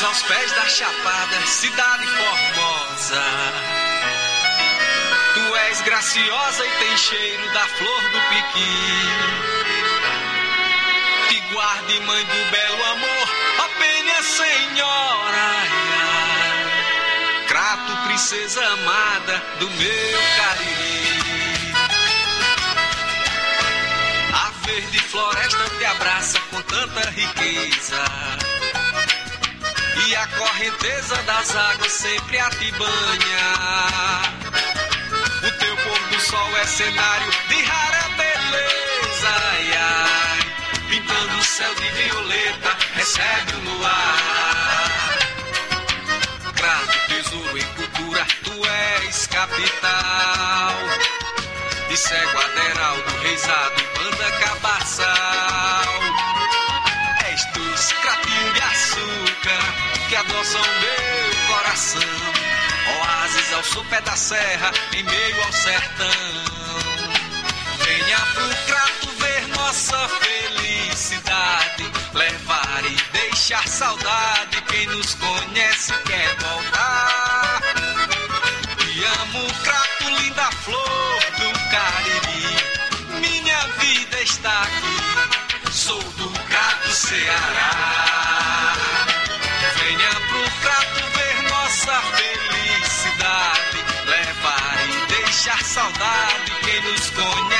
Luz aos pés da chapada, cidade formosa. Tu és graciosa e tem cheiro da flor do piqui. Te guarde, mãe do belo amor, ó penha senhora. Crato, princesa amada do meu cariri. A verde floresta te abraça com tanta riqueza. E a correnteza das águas sempre a te banha. O teu pôr do sol é cenário de rara beleza. Ai, ai, pintando o céu de violeta, recebe o luar. Grande tesouro em cultura, tu és capital. De cego aderaldo, reisado e banda cabaçal. És dos cratinhos de açúcar que adoçam meu coração. Oásis ao sopé da serra, em meio ao sertão. Venha pro crato ver nossa felicidade. Levar e deixar saudade. Quem nos conhece quer voltar. Te amo, crato, linda flor do Cariri. Minha vida está aqui. Sou do crato Ceará. Saudade. Quem nos conhece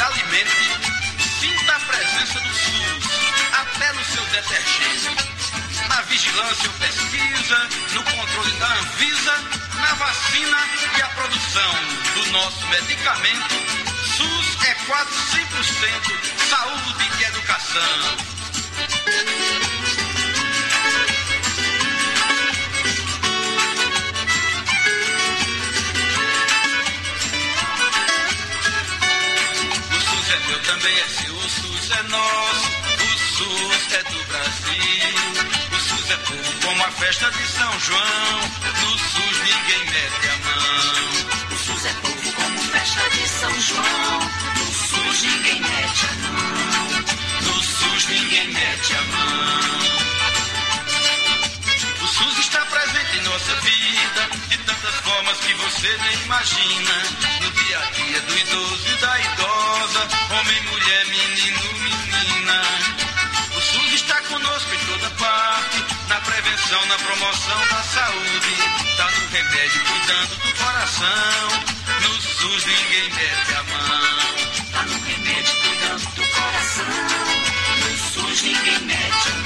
alimente, sinta a presença do SUS, até no seu detergente. Na vigilância ou pesquisa, no controle da Anvisa, na vacina e a produção do nosso medicamento, SUS é quase 100% saúde e educação. Também é seu, o SUS é nosso, o SUS é do Brasil. O SUS é povo como a festa de São João, no SUS ninguém mete a mão. O SUS é povo como festa de São João. No SUS ninguém mete a mão. No SUS ninguém mete a mão. O SUS está presente em nossa vida de tantas formas que você nem imagina. Dia a dia do idoso e da idosa, homem, mulher, menino, menina. O SUS está conosco em toda parte, na prevenção, na promoção da saúde. Tá no remédio, cuidando do coração. No SUS ninguém mete a mão. Tá no remédio cuidando do coração. No SUS ninguém mete a mão.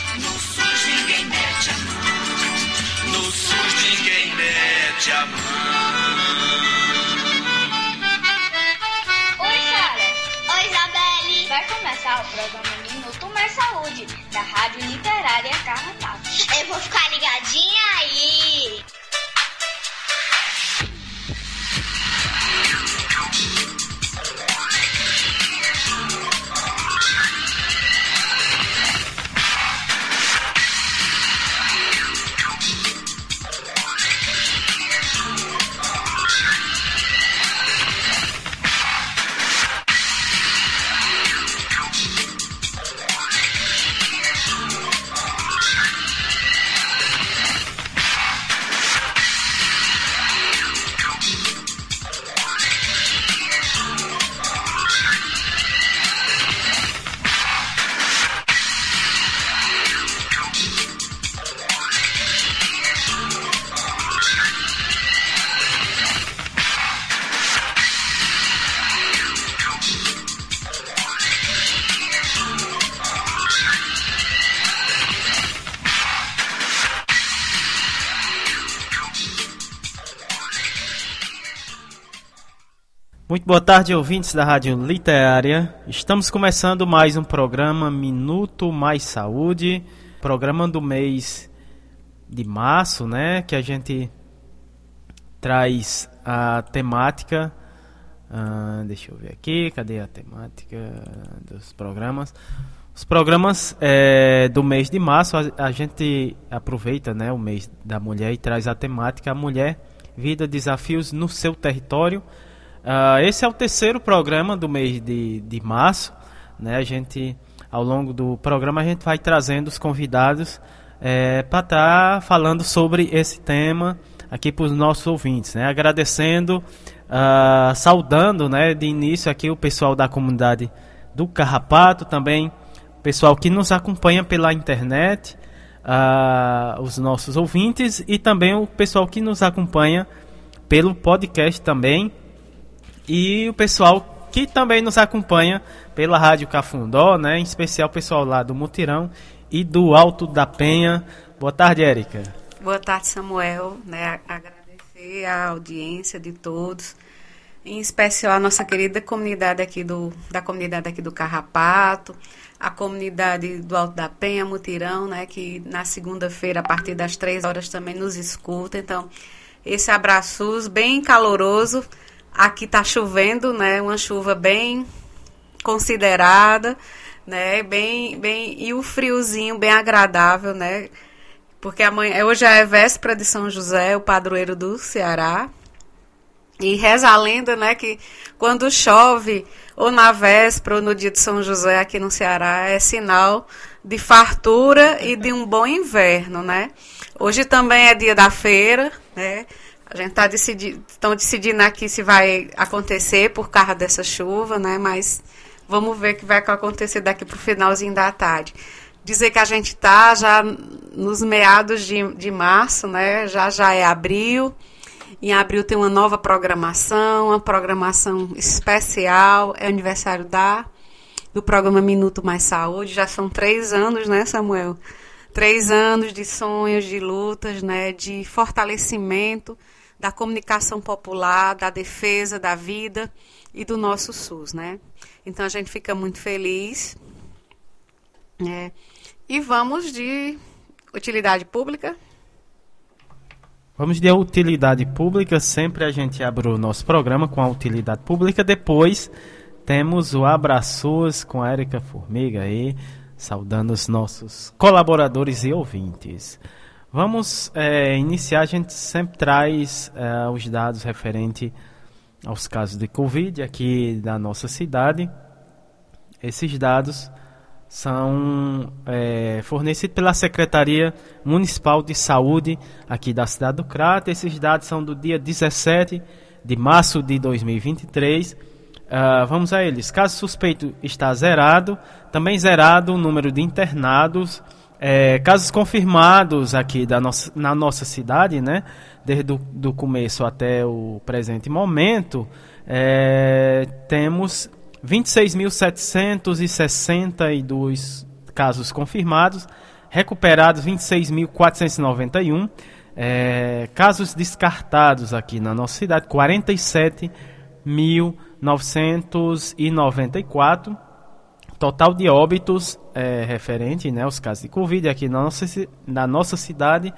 Ninguém mete a mão. No SUS ninguém mete a mão. Oi, Sara. Oi, Isabelle. Vai começar o programa Minuto Mais Saúde, da Rádio Literária Carrapato. Eu vou ficar ligadinha aí. Muito boa tarde, ouvintes da Rádio Literária. Estamos começando mais um programa Minuto Mais Saúde, programa do mês de março, né? Que a gente traz a temática. ah, deixa eu ver aqui, cadê a temática dos programas? Os programas eh, do mês de março a, a gente aproveita, né, o mês da mulher e traz a temática a mulher, vida, desafios no seu território. Ah, esse é o terceiro programa do mês de, de março. Né? A gente, ao longo do programa, a gente vai trazendo os convidados para estar falando sobre esse tema aqui para os nossos ouvintes. Né? Agradecendo, ah, saudando né, de início aqui o pessoal da comunidade do Carrapato, também o pessoal que nos acompanha pela internet, ah, os nossos ouvintes e também o pessoal que nos acompanha pelo podcast também e o pessoal que também nos acompanha pela Rádio Cafundó, né? Em especial o pessoal lá do Mutirão e do Alto da Penha. Boa tarde, Érica. Boa tarde, Samuel. Né, agradecer a audiência de todos, em especial a nossa querida comunidade aqui do, da comunidade aqui do Carrapato, a comunidade do Alto da Penha, Mutirão, né, que na segunda-feira, a partir das três horas, também nos escuta. Então, esse abraço bem caloroso. Aqui está chovendo, né, uma chuva bem considerada, né, bem, bem, e o friozinho bem agradável, né, porque amanhã, hoje é véspera de São José, o padroeiro do Ceará. E reza a lenda, né, que quando chove, ou na véspera, ou no dia de São José aqui no Ceará, é sinal de fartura e de um bom inverno, né? Hoje também é dia da feira, né? A gente tá decidindo, estão decidindo aqui se vai acontecer por causa dessa chuva, né? Mas vamos ver o que vai acontecer daqui para o finalzinho da tarde dizer que a gente está já nos meados de, de março, né? Já já é abril. Em abril tem uma nova programação, uma programação especial, é aniversário da do programa Minuto Mais Saúde. Já são três anos, né, Samuel? Três anos de sonhos, de lutas, né, de fortalecimento da comunicação popular, da defesa da vida e do nosso SUS, né? Então a gente fica muito feliz. né? E vamos de utilidade pública. Vamos de utilidade pública. Sempre a gente abre o nosso programa com a utilidade pública. Depois temos o Abraços com a Érica Formiga aí, saudando os nossos colaboradores e ouvintes. Vamos eh, iniciar. A gente sempre traz eh, os dados referentes aos casos de Covid aqui da nossa cidade. Esses dados são é, fornecidos pela Secretaria Municipal de Saúde aqui da cidade do Crato. Esses dados são do dia 17 de março de 2023. Ah, vamos a eles. Caso suspeito está zerado, também zerado o número de internados É, casos confirmados aqui da nossa, na nossa cidade, né? Desde o começo até o presente momento, é, temos 26.762 casos confirmados, recuperados 26.491, é, casos descartados aqui na nossa cidade, 47.994. Total de óbitos é, referente né, aos casos de Covid aqui na nossa, na nossa cidade,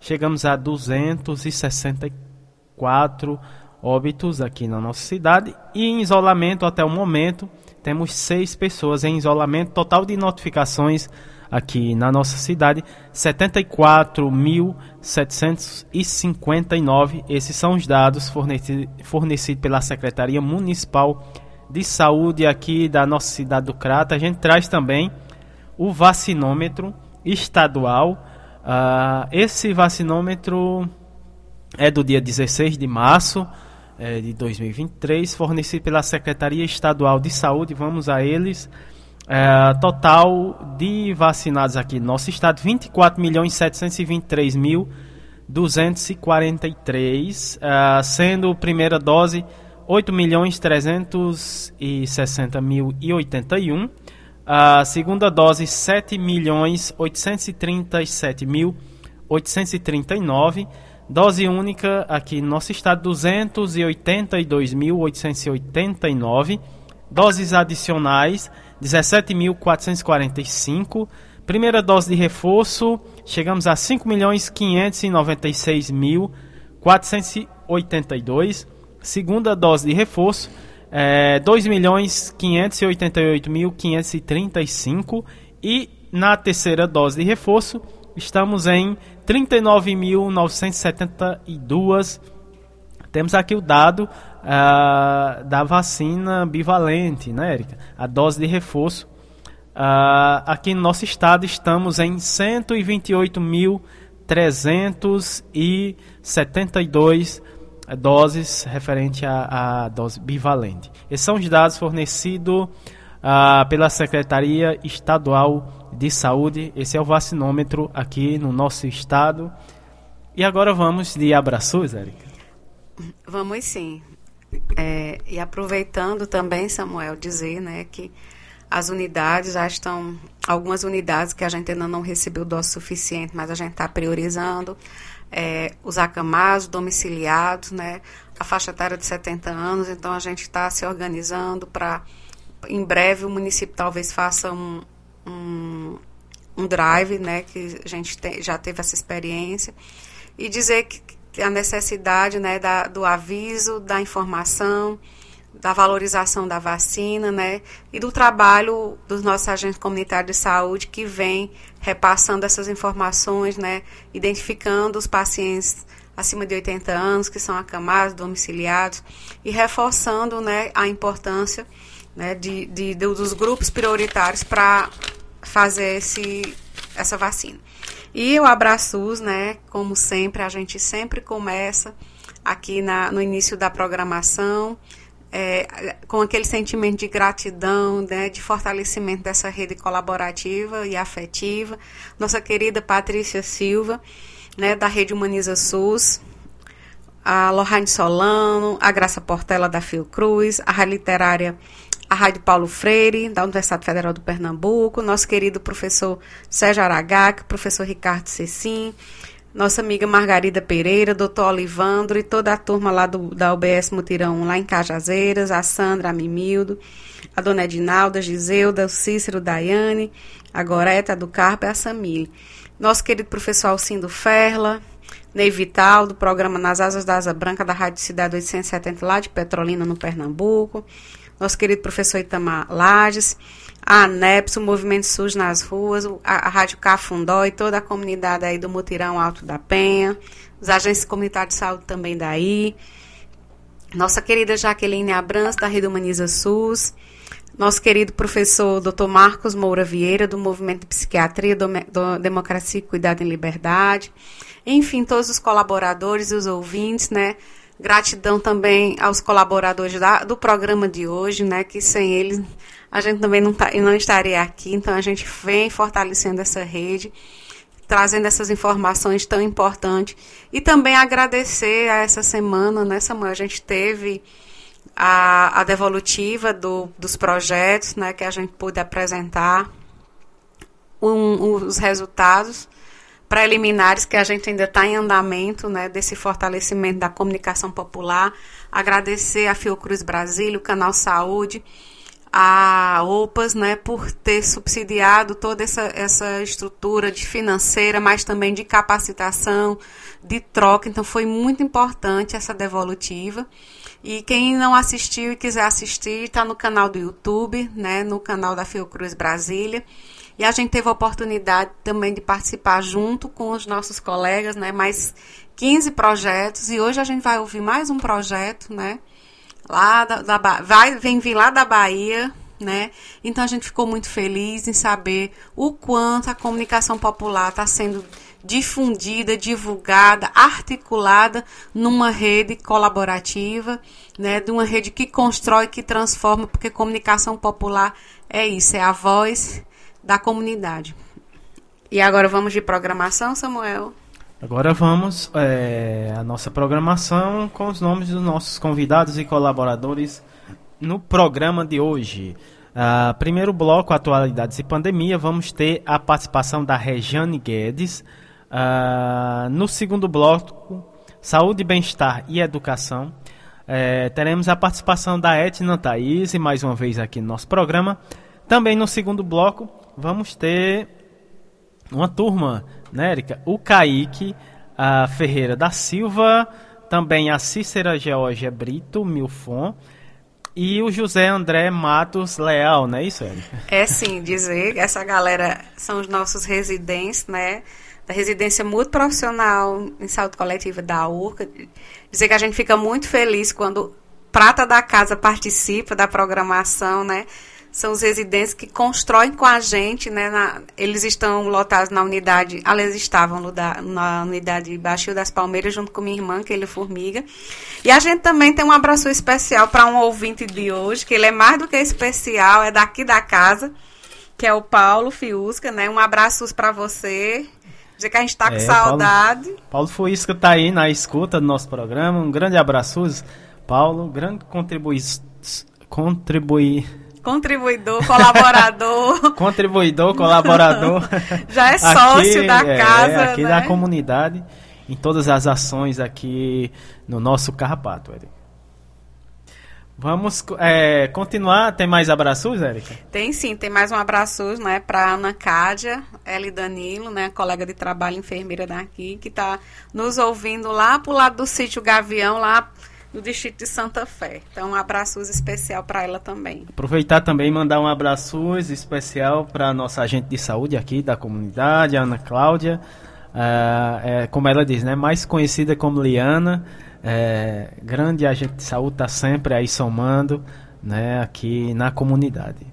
chegamos a 264 óbitos aqui na nossa cidade. E em isolamento até o momento, temos seis pessoas em isolamento. Total de notificações aqui na nossa cidade, 74.759. Esses são os dados fornecidos fornecido pela Secretaria Municipal de Saúde aqui da nossa cidade do Crato. A gente traz também o vacinômetro estadual. Uh, esse vacinômetro é do dia 16 de março é, de 2023, fornecido pela Secretaria Estadual de Saúde. Vamos a eles. É, total de vacinados aqui no nosso estado, 24 milhões 723 mil 243, é, sendo primeira dose 8 milhões 360 mil e 81, a segunda dose 7 milhões 837 mil 839 Dose única aqui no nosso estado 282.889. Doses adicionais 17.445. Primeira dose de reforço, chegamos a 5.596.482. Segunda dose de reforço, é, 2.588.535. E na terceira dose de reforço, estamos em 39.972. Temos aqui o dado uh, da vacina bivalente, né, Érica? A dose de reforço. Uh, aqui no nosso estado estamos em 128.372 doses referente à, à, dose bivalente. Esses são os dados fornecidos uh, pela Secretaria Estadual de saúde. Esse é o vacinômetro aqui no nosso estado. E agora vamos de abraços, Érica? Vamos sim. É, e aproveitando também, Samuel, dizer né, que as unidades já estão, algumas unidades que a gente ainda não recebeu dose suficiente, mas a gente está priorizando. É, os acamados, domiciliados, né, a faixa etária de 70 anos, então a gente está se organizando para, em breve, o município talvez faça um, um, um drive, né, que a gente te, já teve essa experiência, e dizer que, que a necessidade né, da, do aviso, da informação, da valorização da vacina, né, e do trabalho dos nossos agentes comunitários de saúde que vem repassando essas informações, né, identificando os pacientes acima de 80 anos que são acamados, domiciliados e reforçando, né, a importância, né, de, de dos grupos prioritários para fazer esse, essa vacina. E o Abraçus, né, como sempre, a gente sempre começa aqui na, no início da programação, é, com aquele sentimento de gratidão, né, de fortalecimento dessa rede colaborativa e afetiva. Nossa querida Patrícia Silva, né, da Rede Humaniza SUS, a Lohane Solano, a Graça Portela da Fiocruz, a Literária a Rádio Paulo Freire, da Universidade Federal do Pernambuco, nosso querido professor Sérgio Aragac, professor Ricardo Cecim, nossa amiga Margarida Pereira, doutor Olivandro e toda a turma lá do, da UBS Mutirão, lá em Cajazeiras, a Sandra, a Mimildo, a dona Edinalda, Giseuda, o Cícero, Daiane, a Goreta do Carpo e a Samile. Nosso querido professor Alcindo Ferla, Ney Vital, do programa Nas Asas da Asa Branca, da Rádio Cidade 870, lá de Petrolina, no Pernambuco nosso querido professor Itamar Lages, a ANEPS, o Movimento SUS nas ruas, a, a Rádio Cafundó e toda a comunidade aí do Mutirão Alto da Penha, os agentes comunitários de saúde também daí, nossa querida Jaqueline Abrans, da Rede Humaniza SUS, nosso querido professor Dr. Marcos Moura Vieira, do Movimento de Psiquiatria, do, do Democracia e Cuidado em Liberdade, enfim, todos os colaboradores e os ouvintes, né, Gratidão também aos colaboradores da, do programa de hoje, né? Que sem eles a gente também não, tá, não estaria aqui. Então a gente vem fortalecendo essa rede, trazendo essas informações tão importantes. E também agradecer a essa semana, né, Samuel? A gente teve a, a devolutiva do, dos projetos, né? Que a gente pôde apresentar um, os resultados preliminares que a gente ainda está em andamento, né, desse fortalecimento da comunicação popular. Agradecer a Fiocruz Brasília, o Canal Saúde, a OPAS, né, por ter subsidiado toda essa, essa estrutura de financeira, mas também de capacitação, de troca. Então, foi muito importante essa devolutiva. E quem não assistiu e quiser assistir, está no canal do YouTube, né, no canal da Fiocruz Brasília. E a gente teve a oportunidade também de participar junto com os nossos colegas, né? Mais 15 projetos. E hoje a gente vai ouvir mais um projeto, né? Lá da, da vai, vem vir lá da Bahia, né? Então a gente ficou muito feliz em saber o quanto a comunicação popular está sendo difundida, divulgada, articulada numa rede colaborativa, né, de uma rede que constrói, que transforma, porque comunicação popular é isso, é a voz da comunidade. E agora vamos de programação, Samuel? Agora vamos é, a nossa programação com os nomes dos nossos convidados e colaboradores no programa de hoje. Uh, primeiro bloco, atualidades e pandemia, vamos ter a participação da Rejane Guedes. Uh, no segundo bloco, saúde, bem-estar e educação. É, teremos a participação da Etna Thaís, mais uma vez aqui no nosso programa. Também no segundo bloco, vamos ter uma turma, né, Erika? O Kaique a Ferreira da Silva, também a Cícera Georgia Brito Milfon e o José André Matos Leal, não é isso, Erika? É sim, dizer essa galera são os nossos residentes, né? Da residência muito profissional em saúde coletiva da URCA. Dizer que a gente fica muito feliz quando Prata da Casa participa da programação, né? São os residentes que constroem com a gente, né? Na, eles estão lotados na unidade, aliás, estavam no, da, na unidade Baixio das Palmeiras, junto com minha irmã, que ele é formiga. E a gente também tem um abraço especial para um ouvinte de hoje, que ele é mais do que especial, é daqui da casa, que é o Paulo Fiusca, né? Um abraço para você. Dizer que a gente está com é, saudade. Paulo, Paulo Fiusca está aí na escuta do nosso programa. Um grande abraço, Paulo, grande contribui contribuir Contribuidor, colaborador. Contribuidor, colaborador. Já é sócio aqui, da é, casa. É, aqui né? da comunidade, em todas as ações aqui no nosso Carrapato, Eric. Vamos é, continuar. Tem mais abraços, Érica? Tem sim, tem mais um abraço né, para Ana Cádia, Eli Danilo, né, colega de trabalho enfermeira daqui, que está nos ouvindo lá pro lado do sítio Gavião, lá no distrito de Santa Fé. Então, um abraço especial para ela também. Aproveitar também e mandar um abraço especial para a nossa agente de saúde aqui da comunidade, Ana Cláudia. Uh, é, como ela diz, né, mais conhecida como Liana. É, grande agente de saúde está sempre aí somando né, aqui na comunidade.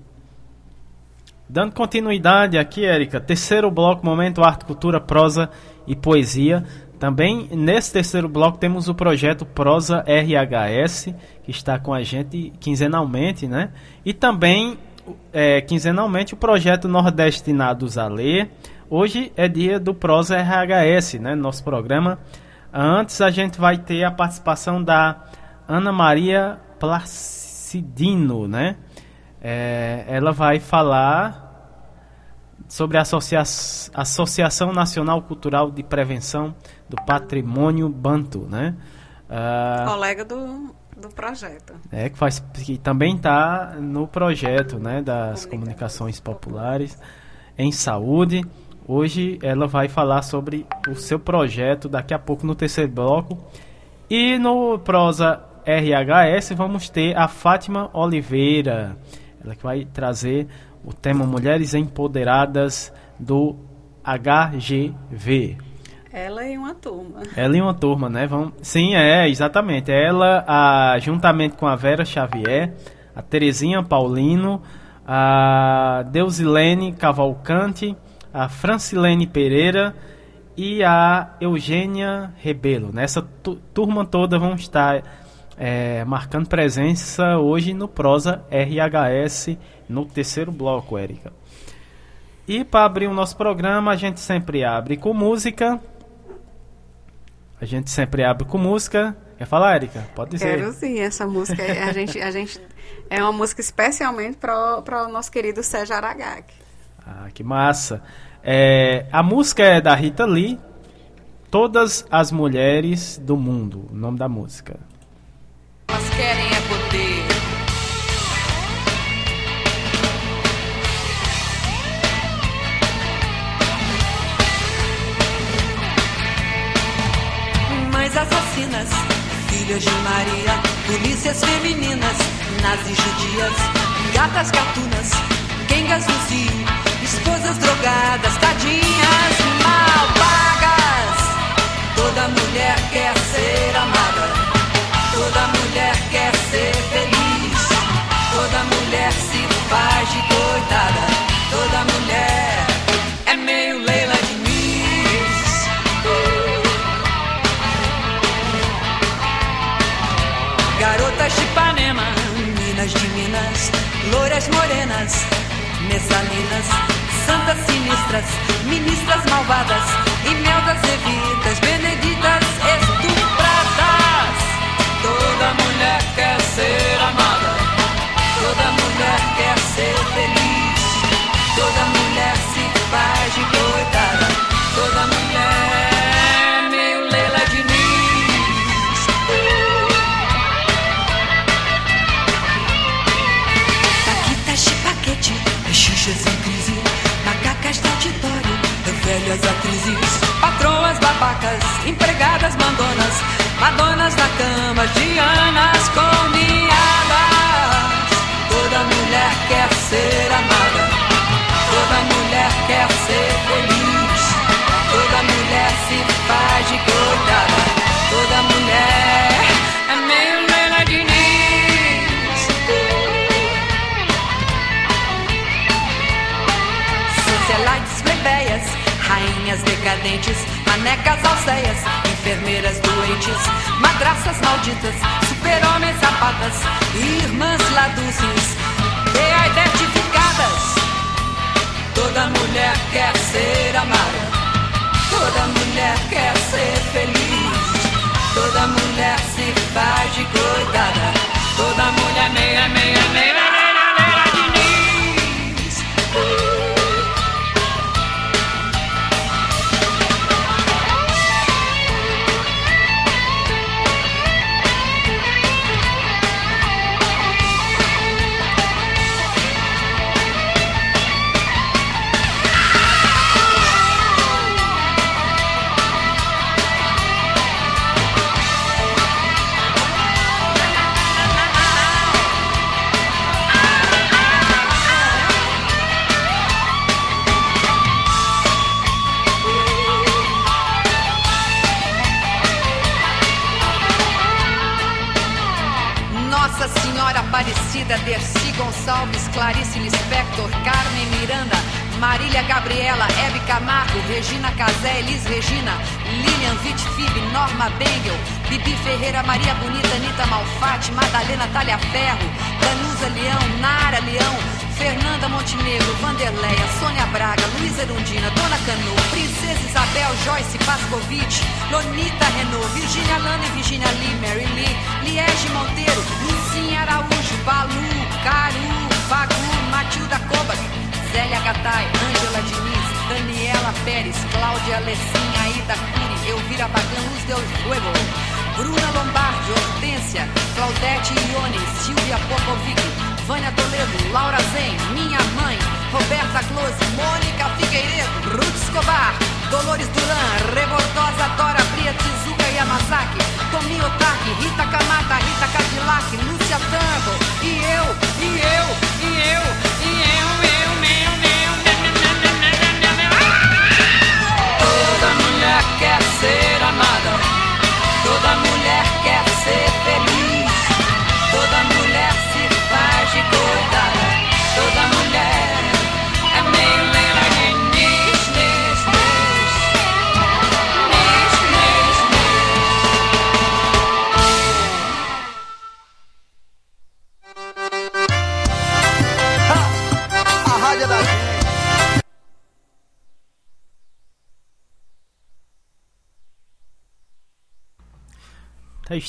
Dando continuidade aqui, Érica, terceiro bloco, momento arte, cultura, prosa e poesia. Também nesse terceiro bloco temos o projeto Prosa RHS, que está com a gente quinzenalmente, né? E também é, quinzenalmente o projeto Nordestinados a Ler. Hoje é dia do Prosa RHS, né? Nosso programa. Antes a gente vai ter a participação da Ana Maria Placidino, né? É, ela vai falar sobre a Associa Associação Nacional Cultural de Prevenção do Patrimônio Bantu, né? Uh, Colega do, do projeto. É, que, faz, que também está no projeto né, das comunicações populares em saúde. Hoje ela vai falar sobre o seu projeto daqui a pouco no terceiro bloco. E no Prosa RHS vamos ter a Fátima Oliveira. Ela que vai trazer o tema Mulheres Empoderadas do HGV. Ela e uma turma. Ela e uma turma, né? Vamos... Sim, é, exatamente. Ela, a, juntamente com a Vera Xavier, a Terezinha Paulino, a Deusilene Cavalcante, a Francilene Pereira e a Eugênia Rebelo. Nessa tu turma toda vão estar é, marcando presença hoje no Prosa RHS no terceiro bloco, Érica. E para abrir o nosso programa, a gente sempre abre com música. A gente sempre abre com música. Quer falar, Erika? Pode dizer. Quero sim, essa música. a, gente, a gente é uma música especialmente para o nosso querido Sérgio Aragaki. Ah, que massa. É, a música é da Rita Lee, Todas as Mulheres do Mundo, o nome da música. Elas querem é filhas de Maria, polícias femininas, nazis judias, gatas gatunas, quengas no cio, esposas drogadas, tadinhas mal pagas. Toda mulher loiras morenas, messalinas, santas sinistras, ministras malvadas, e mel das evitas, beneditas, velhas atrizes, patroas babacas, empregadas mandonas, madonas na cama, dianas com miadas. Toda mulher quer ser amada, decadentes, manecas alceias, enfermeiras doentes, madraças malditas, super-homens sapatas, irmãs laduces,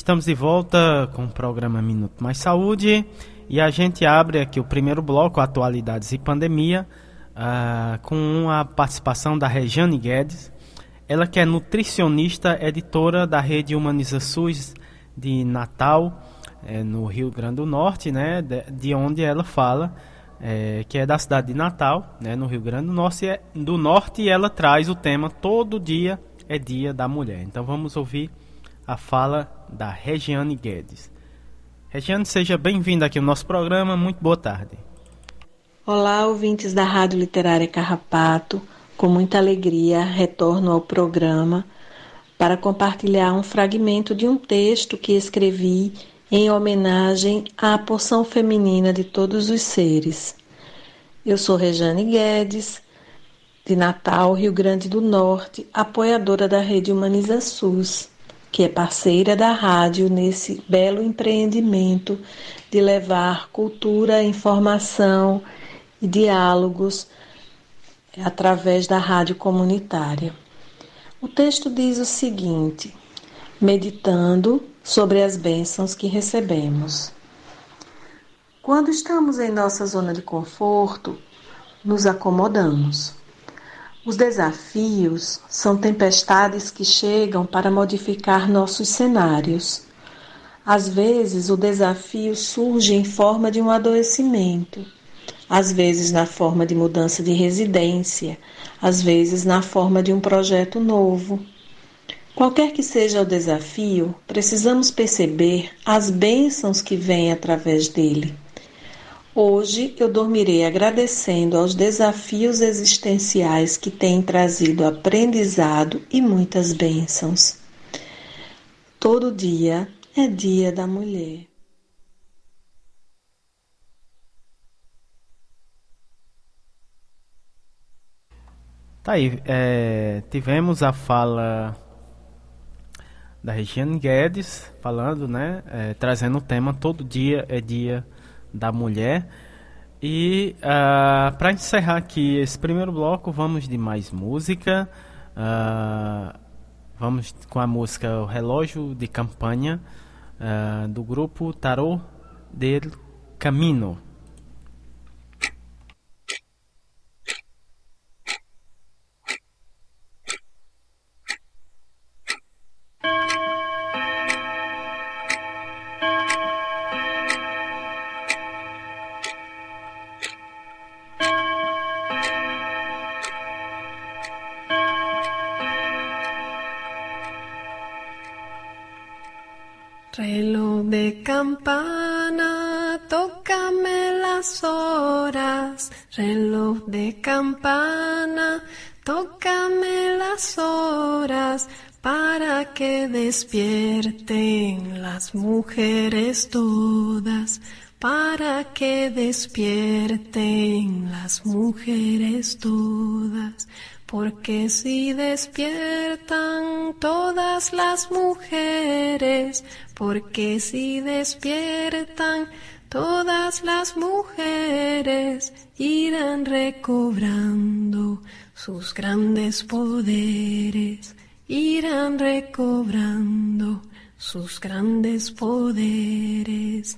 Estamos de volta com o programa Minuto Mais Saúde e a gente abre aqui o primeiro bloco, Atualidades e Pandemia, uh, com a participação da Regiane Guedes. Ela que é nutricionista, editora da rede Humaniza SUS de Natal, é, no Rio Grande do Norte, né, de, de onde ela fala, é, que é da cidade de Natal, né, no Rio Grande do Norte, é, do Norte, e ela traz o tema Todo Dia é Dia da Mulher. Então vamos ouvir a fala da Regiane Guedes. Regiane, seja bem-vinda aqui ao nosso programa. Muito boa tarde. Olá, ouvintes da Rádio Literária Carrapato. Com muita alegria, retorno ao programa para compartilhar um fragmento de um texto que escrevi em homenagem à porção feminina de todos os seres. Eu sou Rejane Guedes, de Natal, Rio Grande do Norte, apoiadora da Rede Humaniza SUS que é parceira da rádio nesse belo empreendimento de levar cultura, informação e diálogos através da rádio comunitária. O texto diz o seguinte: meditando sobre as bênçãos que recebemos. Quando estamos em nossa zona de conforto, nos acomodamos. Os desafios são tempestades que chegam para modificar nossos cenários. Às vezes, o desafio surge em forma de um adoecimento, às vezes na forma de mudança de residência, às vezes na forma de um projeto novo. Qualquer que seja o desafio, precisamos perceber as bênçãos que vêm através dele. Hoje eu dormirei agradecendo aos desafios existenciais que têm trazido aprendizado e muitas bênçãos. Todo dia é dia da mulher. Tá aí, é, tivemos a fala da Regiane Guedes falando, né, é, trazendo o tema Todo Dia é Dia da mulher. E uh, ah, para encerrar aqui esse primeiro bloco, vamos de mais música. Uh, vamos com a música O Relógio de Campanha uh, do grupo Tarot del Camino. Campana, tócame las horas, reloj de campana, tócame las horas para que despierten las mujeres todas, para que despierten las mujeres todas. Porque si despiertan todas las mujeres, porque si despiertan todas las mujeres, irán recobrando sus grandes poderes, irán recobrando sus grandes poderes.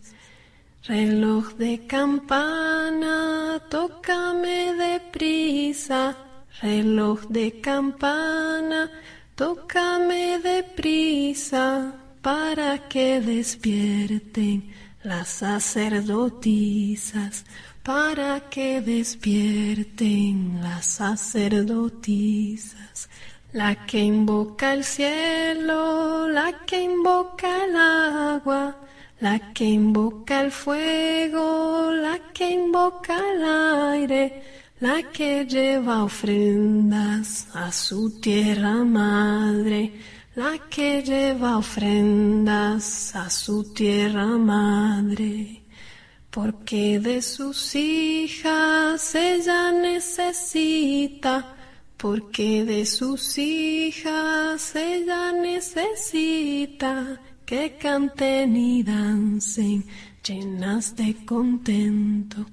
Reloj de campana, tócame deprisa reloj de campana, tócame deprisa para que despierten las sacerdotisas, para que despierten las sacerdotisas. La que invoca el cielo, la que invoca el agua, la que invoca el fuego, la que invoca el aire, la que lleva ofrendas a su tierra madre, la que lleva ofrendas a su tierra madre, porque de sus hijas ella necesita, porque de sus hijas ella necesita que canten y dancen llenas de contento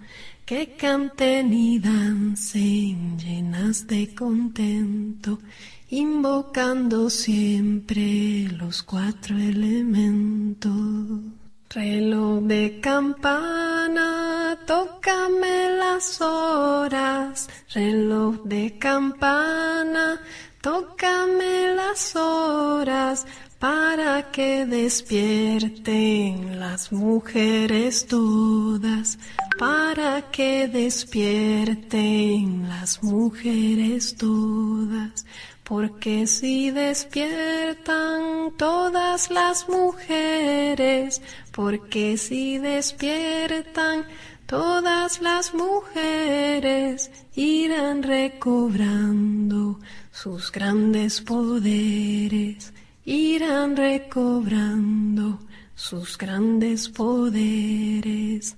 que canten y dancen llenas de contento invocando siempre los cuatro elementos. Reloj de campana, tócame las horas. Reloj de campana, tócame las horas para que despierten las mujeres todas, para que despierten las mujeres todas. Porque si despiertan todas las mujeres, porque si despiertan todas las mujeres, irán recobrando sus grandes poderes, irán recobrando sus grandes poderes.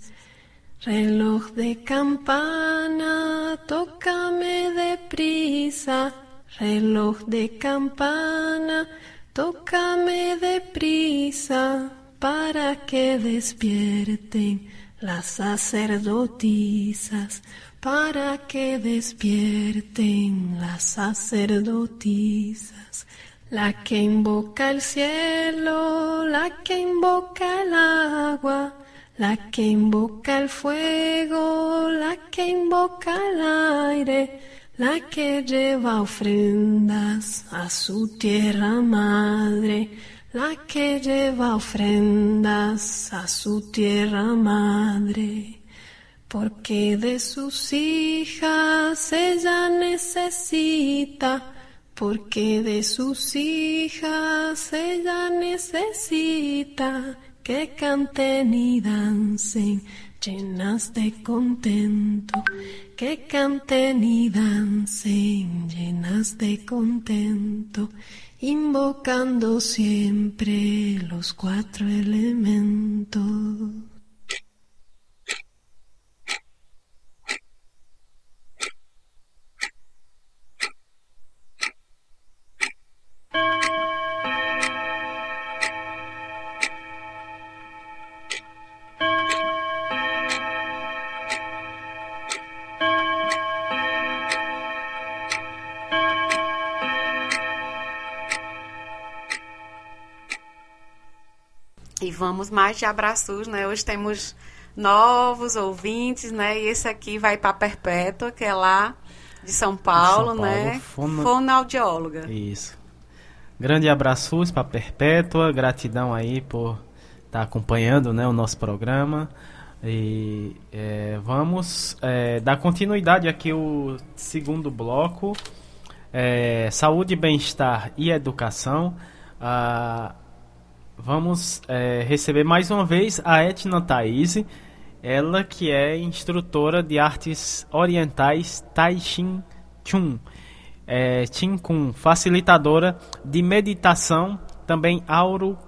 Reloj de campana, tócame deprisa reloj de campana, tócame deprisa para que despierten las sacerdotisas, para que despierten las sacerdotisas. La que invoca el cielo, la que invoca el agua, la que invoca el fuego, la que invoca el aire, la que lleva ofrendas a su tierra madre, la que lleva ofrendas a su tierra madre, porque de sus hijas ella necesita, porque de sus hijas ella necesita que canten y dancen llenas de contento, que canten y dancen llenas de contento, invocando siempre los cuatro elementos. E vamos mais de abraços, né? Hoje temos novos ouvintes, né? E esse aqui vai para Perpétua, que é lá de São Paulo, São Paulo né? fono- Fonoaudióloga. Isso. Grande abraços para Perpétua, gratidão aí por estar acompanhando né, o nosso programa. E é, vamos é, dar continuidade aqui o segundo bloco. É, saúde, bem-estar e educação. Ah, vamos é, receber mais uma vez a Etna Thaís, ela que é instrutora de artes orientais Tai Chi Chun é, Chin Kun, facilitadora de meditação, também auro,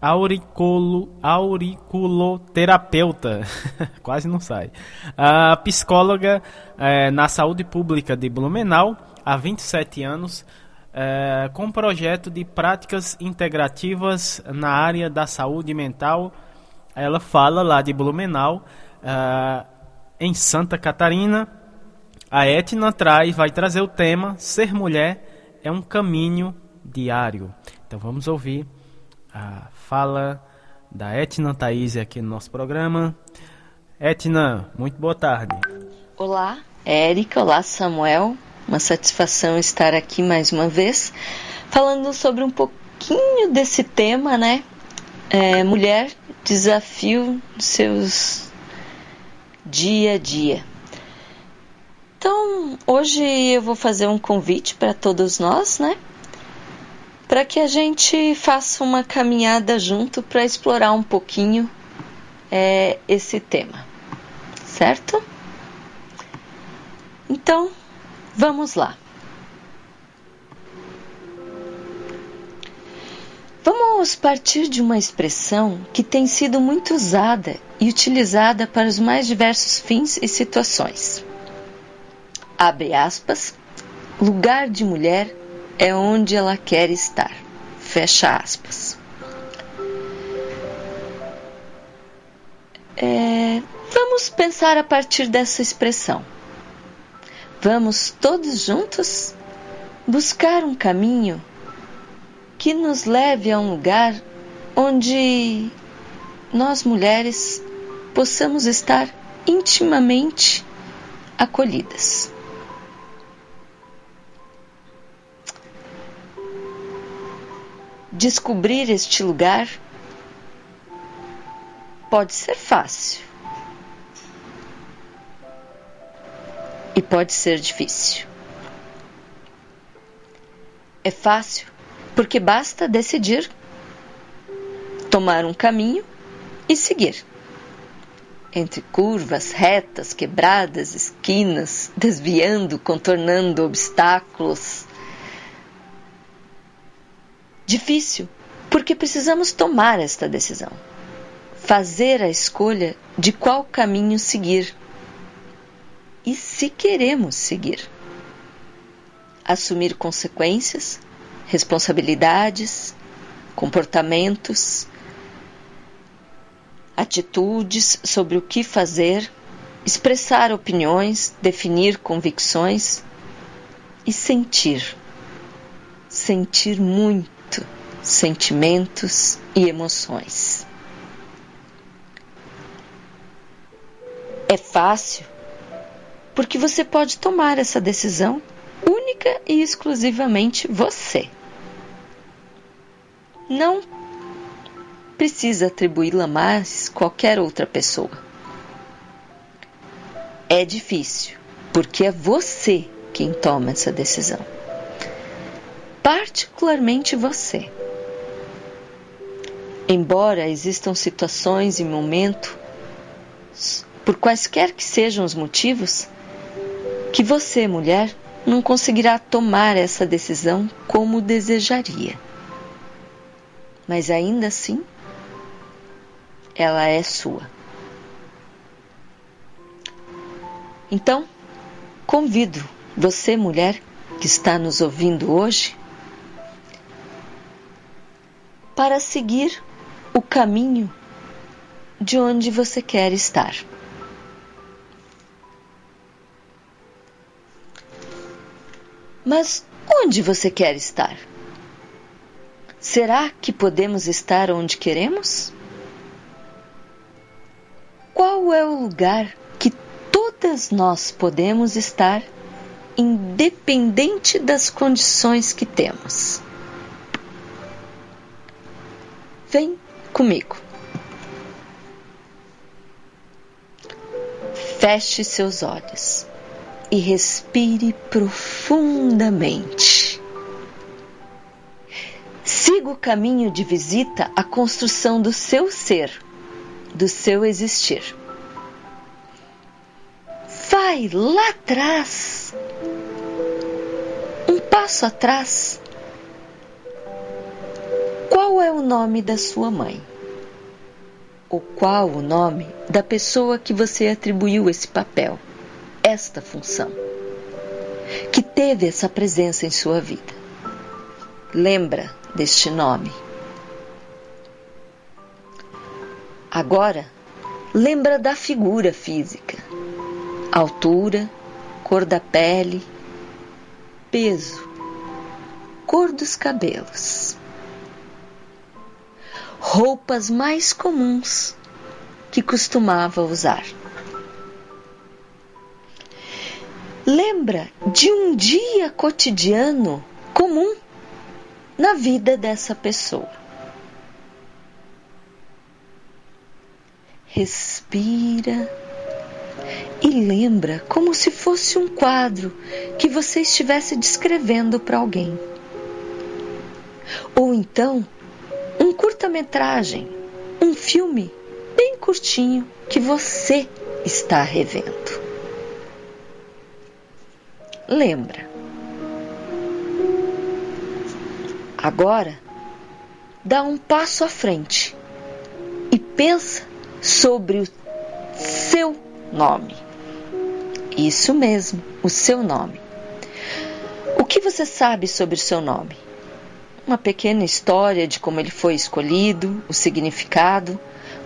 auriculo, auriculoterapeuta, quase não sai. A psicóloga é, na saúde pública de Blumenau, há 27 anos, é, com projeto de práticas integrativas na área da saúde mental. Ela fala lá de Blumenau, é, em Santa Catarina. A Etna traz, vai trazer o tema Ser Mulher é um caminho diário. Então vamos ouvir a fala da Etna Thaís aqui no nosso programa. Etna, muito boa tarde. Olá, Érica. Olá, Samuel. Uma satisfação estar aqui mais uma vez, falando sobre um pouquinho desse tema, né? É, mulher, desafio seus dia a dia. Então, hoje eu vou fazer um convite para todos nós, né? Para que a gente faça uma caminhada junto para explorar um pouquinho é, esse tema, certo? Então, vamos lá. Vamos partir de uma expressão que tem sido muito usada e utilizada para os mais diversos fins e situações. Abre aspas, lugar de mulher é onde ela quer estar. Fecha aspas. É, vamos pensar a partir dessa expressão. Vamos todos juntos buscar um caminho que nos leve a um lugar onde nós mulheres possamos estar intimamente acolhidas. Descobrir este lugar pode ser fácil e pode ser difícil. É fácil porque basta decidir tomar um caminho e seguir. Entre curvas, retas, quebradas, esquinas, desviando, contornando obstáculos. Difícil, porque precisamos tomar esta decisão. Fazer a escolha de qual caminho seguir. E se queremos seguir. Assumir consequências, responsabilidades, comportamentos, atitudes sobre o que fazer, expressar opiniões, definir convicções e sentir. Sentir muito sentimentos e emoções. É fácil porque você pode tomar essa decisão única e exclusivamente você. Não precisa atribuí-la mais qualquer outra pessoa. É difícil, porque é você quem toma essa decisão. Particularmente você. Embora existam situações e momentos, por quaisquer que sejam os motivos, que você, mulher, não conseguirá tomar essa decisão como desejaria. Mas ainda assim, ela é sua. Então, convido você, mulher que está nos ouvindo hoje, para seguir o caminho de onde você quer estar. Mas onde você quer estar? Será que podemos estar onde queremos? Qual é o lugar que todas nós podemos estar, independente das condições que temos? Vem comigo. Feche seus olhos e respire profundamente. Siga o caminho de visita à construção do seu ser, do seu existir. Vai lá atrás, um passo atrás. O nome da sua mãe? Ou qual o nome da pessoa que você atribuiu esse papel? esta função, que teve essa presença em sua vida. Lembra deste nome. Agora, lembra da figura física, altura, cor da pele, peso, cor dos cabelos, roupas mais comuns que costumava usar. lembra de um dia cotidiano comum na vida dessa pessoa. Respira e lembra como se fosse um quadro que você estivesse descrevendo para alguém. Ou então, um curta-metragem, um filme bem curtinho que você está revendo lembra. Agora, dá um passo à frente e pensa sobre o seu nome. Isso mesmo, o seu nome. O que você sabe sobre o seu nome? Uma pequena história de como ele foi escolhido, o significado,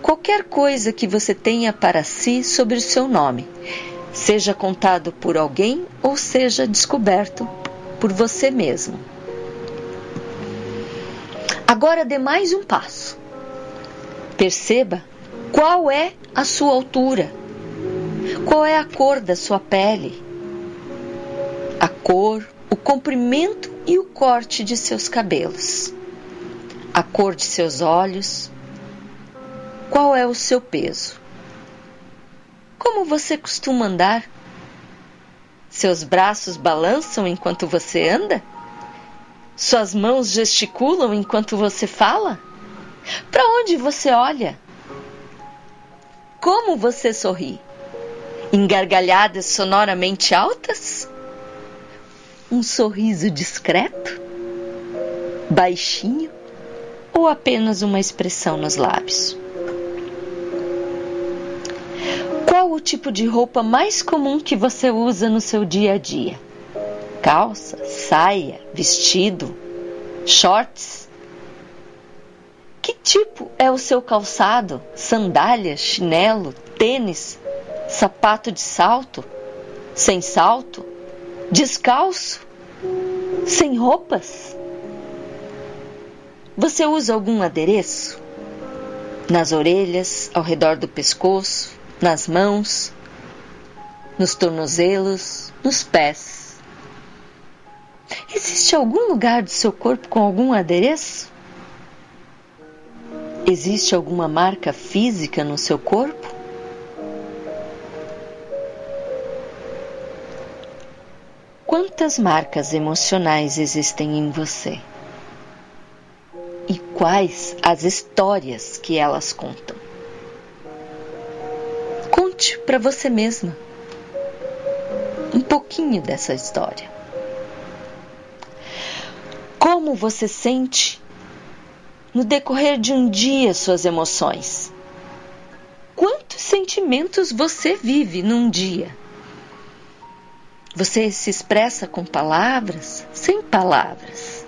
qualquer coisa que você tenha para si sobre o seu nome seja contado por alguém ou seja descoberto por você mesmo. Agora dê mais um passo. Perceba qual é a sua altura, qual é a cor da sua pele, a cor, o comprimento e o corte de seus cabelos, a cor de seus olhos, qual é o seu peso. Como você costuma andar? Seus braços balançam enquanto você anda? Suas mãos gesticulam enquanto você fala? Para onde você olha? Como você sorri? Em gargalhadas sonoramente altas? Um sorriso discreto? Baixinho? Ou apenas uma expressão nos lábios? Qual o tipo de roupa mais comum que você usa no seu dia a dia? Calça, saia, vestido, shorts? Que tipo é o seu calçado? Sandália, chinelo, tênis, sapato de salto? Sem salto? Descalço? Sem roupas? Você usa algum adereço? Nas orelhas, ao redor do pescoço, nas mãos, nos tornozelos, nos pés. Existe algum lugar do seu corpo com algum adereço? Existe alguma marca física no seu corpo? Quantas marcas emocionais existem em você? E quais as histórias que elas contam? Conte para você mesma um pouquinho dessa história. Como você sente no decorrer de um dia suas emoções? Quantos sentimentos você vive num dia? Você se expressa com palavras, sem palavras?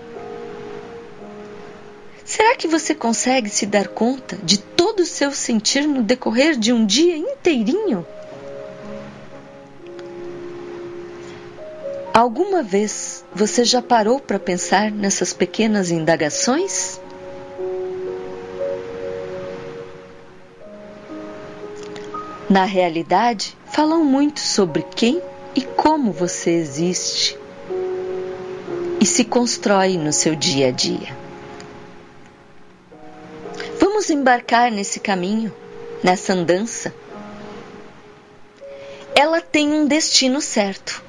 Será que você consegue se dar conta de todo o seu sentir no decorrer de um dia inteirinho? Alguma vez você já parou para pensar nessas pequenas indagações? Na realidade, falam muito sobre quem e como você existe e se constrói no seu dia a dia. Vamos embarcar nesse caminho, nessa andança. Ela tem um destino certo,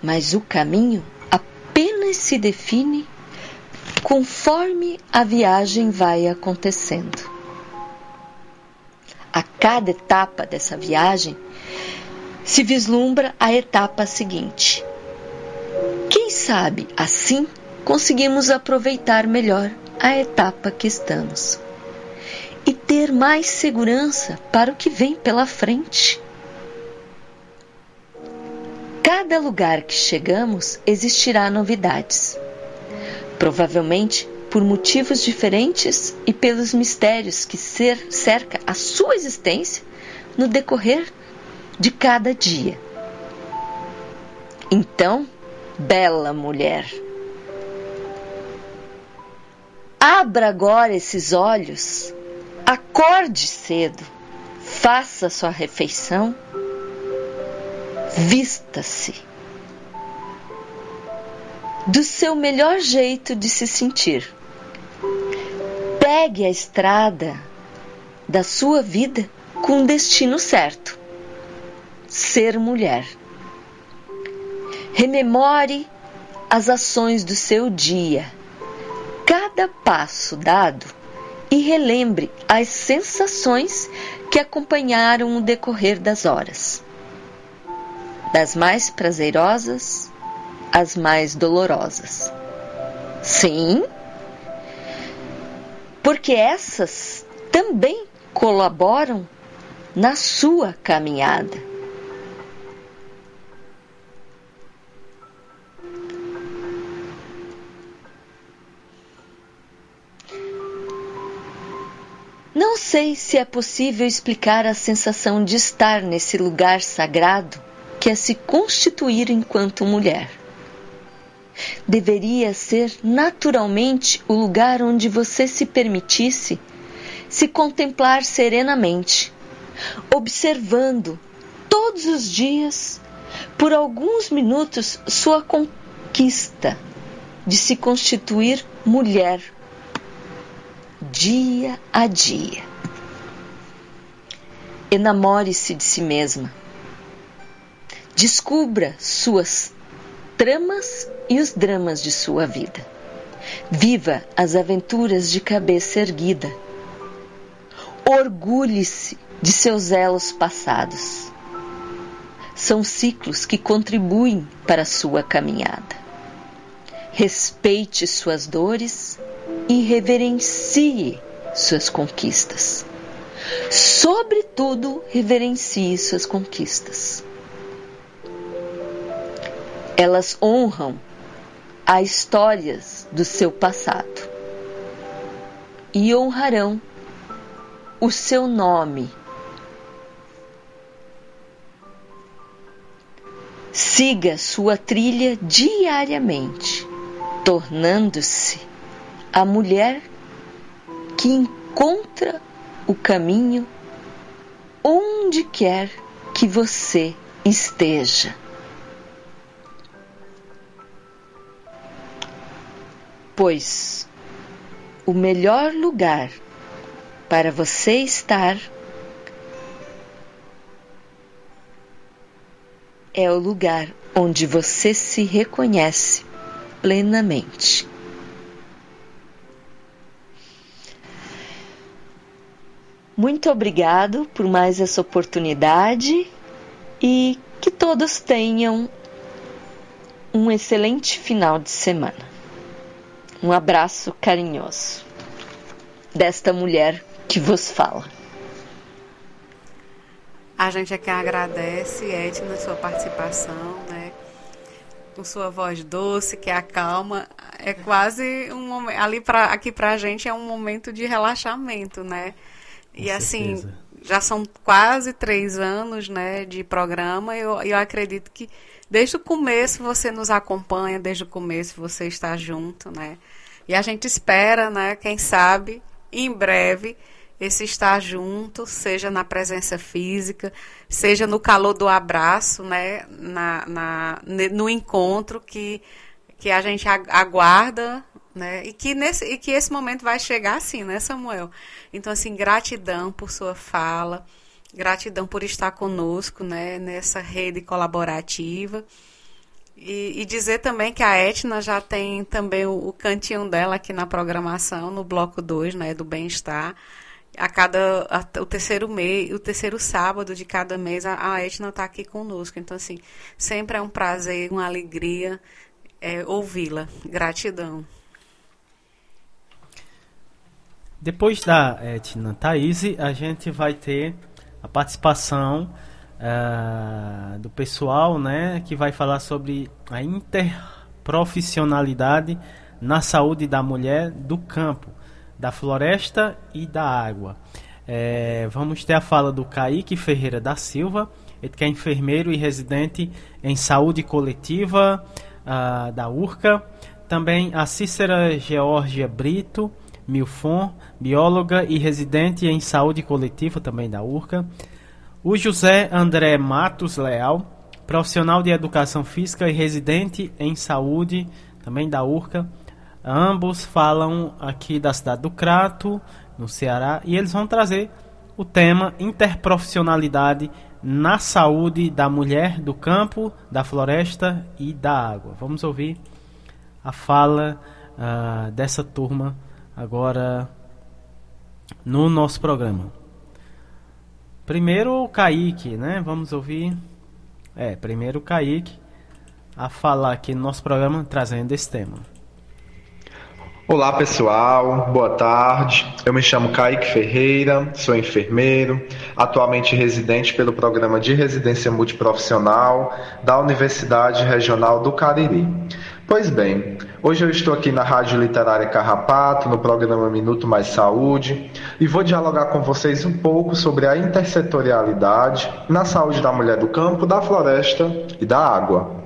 mas o caminho apenas se define conforme a viagem vai acontecendo. A cada etapa dessa viagem se vislumbra a etapa seguinte. Quem sabe assim conseguimos aproveitar melhor a etapa que estamos e ter mais segurança para o que vem pela frente. Cada lugar que chegamos existirá novidades. Provavelmente por motivos diferentes e pelos mistérios que cerca a sua existência no decorrer de cada dia. Então, bela mulher, abra agora esses olhos, acorde cedo, faça sua refeição, vista-se do seu melhor jeito de se sentir. Pegue a estrada da sua vida com destino certo ser mulher. Rememore as ações do seu dia, cada passo dado e relembre as sensações que acompanharam o decorrer das horas, das mais prazerosas às mais dolorosas. Sim, porque essas também colaboram na sua caminhada. Não sei se é possível explicar a sensação de estar nesse lugar sagrado que é se constituir enquanto mulher. deveria ser naturalmente o lugar onde você se permitisse se contemplar serenamente, observando todos os dias, por alguns minutos, sua conquista de se constituir mulher, dia a dia. Enamore-se de si mesma. Descubra suas tramas e os dramas de sua vida. Viva as aventuras de cabeça erguida. Orgulhe-se de seus elos passados. São ciclos que contribuem para a sua caminhada. Respeite suas dores e reverencie suas conquistas. Sobretudo, reverencie suas conquistas. Elas honram as histórias do seu passado e honrarão o seu nome. Siga sua trilha diariamente, tornando-se a mulher que encontra o caminho onde quer que você esteja. Pois o melhor lugar para você estar é o lugar onde você se reconhece plenamente. Muito obrigado por mais essa oportunidade e que todos tenham um excelente final de semana. Um abraço carinhoso desta mulher que vos fala. A gente aqui agradece, Edna, sua participação, né? Com sua voz doce, que acalma. É quase um momento. Ali pra, aqui pra gente é um momento de relaxamento, né? E assim, já são quase três anos né, de programa eu, eu acredito que desde o começo você nos acompanha, desde o começo você está junto, né? E a gente espera, né, quem sabe, em breve, esse estar junto, seja na presença física, seja no calor do abraço, né, na, na, no encontro que, que a gente aguarda né? E que, nesse, e que esse momento vai chegar assim, né, Samuel? Então, assim, gratidão por sua fala, gratidão por estar conosco, né, nessa rede colaborativa. E, e dizer também que a Etna já tem também o, o, cantinho dela aqui na programação, no bloco 2, né, do bem-estar. A cada a, o terceiro mês, o terceiro sábado de cada mês, a, a Etna está aqui conosco. Então, assim, sempre é um prazer, uma alegria é, ouvi-la. Gratidão. Depois da Etna Thaís, a gente vai ter a participação uh, do pessoal né, que vai falar sobre a interprofissionalidade na saúde da mulher do campo, da floresta e da água. É, vamos ter a fala do Kaique Ferreira da Silva, ele que é enfermeiro e residente em saúde coletiva uh, da URCA. Também a Cícera Georgia Brito, Milfon, bióloga e residente em saúde coletiva também da URCA. O José André Matos Leal, profissional de educação física e residente em saúde também da URCA. Ambos falam aqui da cidade do Crato, no Ceará, e eles vão trazer o tema interprofissionalidade na saúde da mulher, do campo, da floresta e da água. Vamos ouvir a fala uh, dessa turma agora no nosso programa. Primeiro o Kaique, né? Vamos ouvir. É, primeiro o Kaique a falar aqui no nosso programa trazendo esse tema. Olá pessoal, boa tarde. Eu me chamo Kaique Ferreira, sou enfermeiro, atualmente residente pelo programa de residência multiprofissional da Universidade Regional do Cariri. Pois bem, hoje eu estou aqui na Rádio Literária Carrapato, no programa Minuto Mais Saúde, e vou dialogar com vocês um pouco sobre a intersetorialidade na saúde da mulher do campo, da floresta e da água.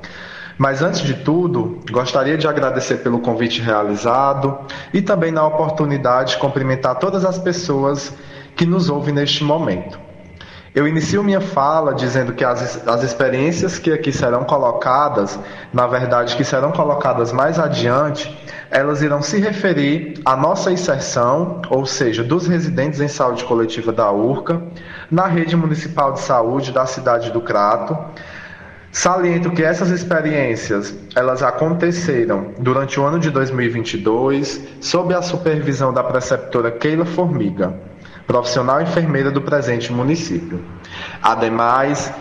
Mas antes de tudo, gostaria de agradecer pelo convite realizado e também na oportunidade de cumprimentar todas as pessoas que nos ouvem neste momento. Eu inicio minha fala dizendo que as, as experiências que aqui serão colocadas, na verdade, que serão colocadas mais adiante, elas irão se referir à nossa inserção, ou seja, dos residentes em saúde coletiva da URCA, na rede municipal de saúde da cidade do Crato. Saliento que essas experiências elas aconteceram durante o ano de 2022 sob a supervisão da preceptora Keila Formiga profissional enfermeira do presente município. Ademais,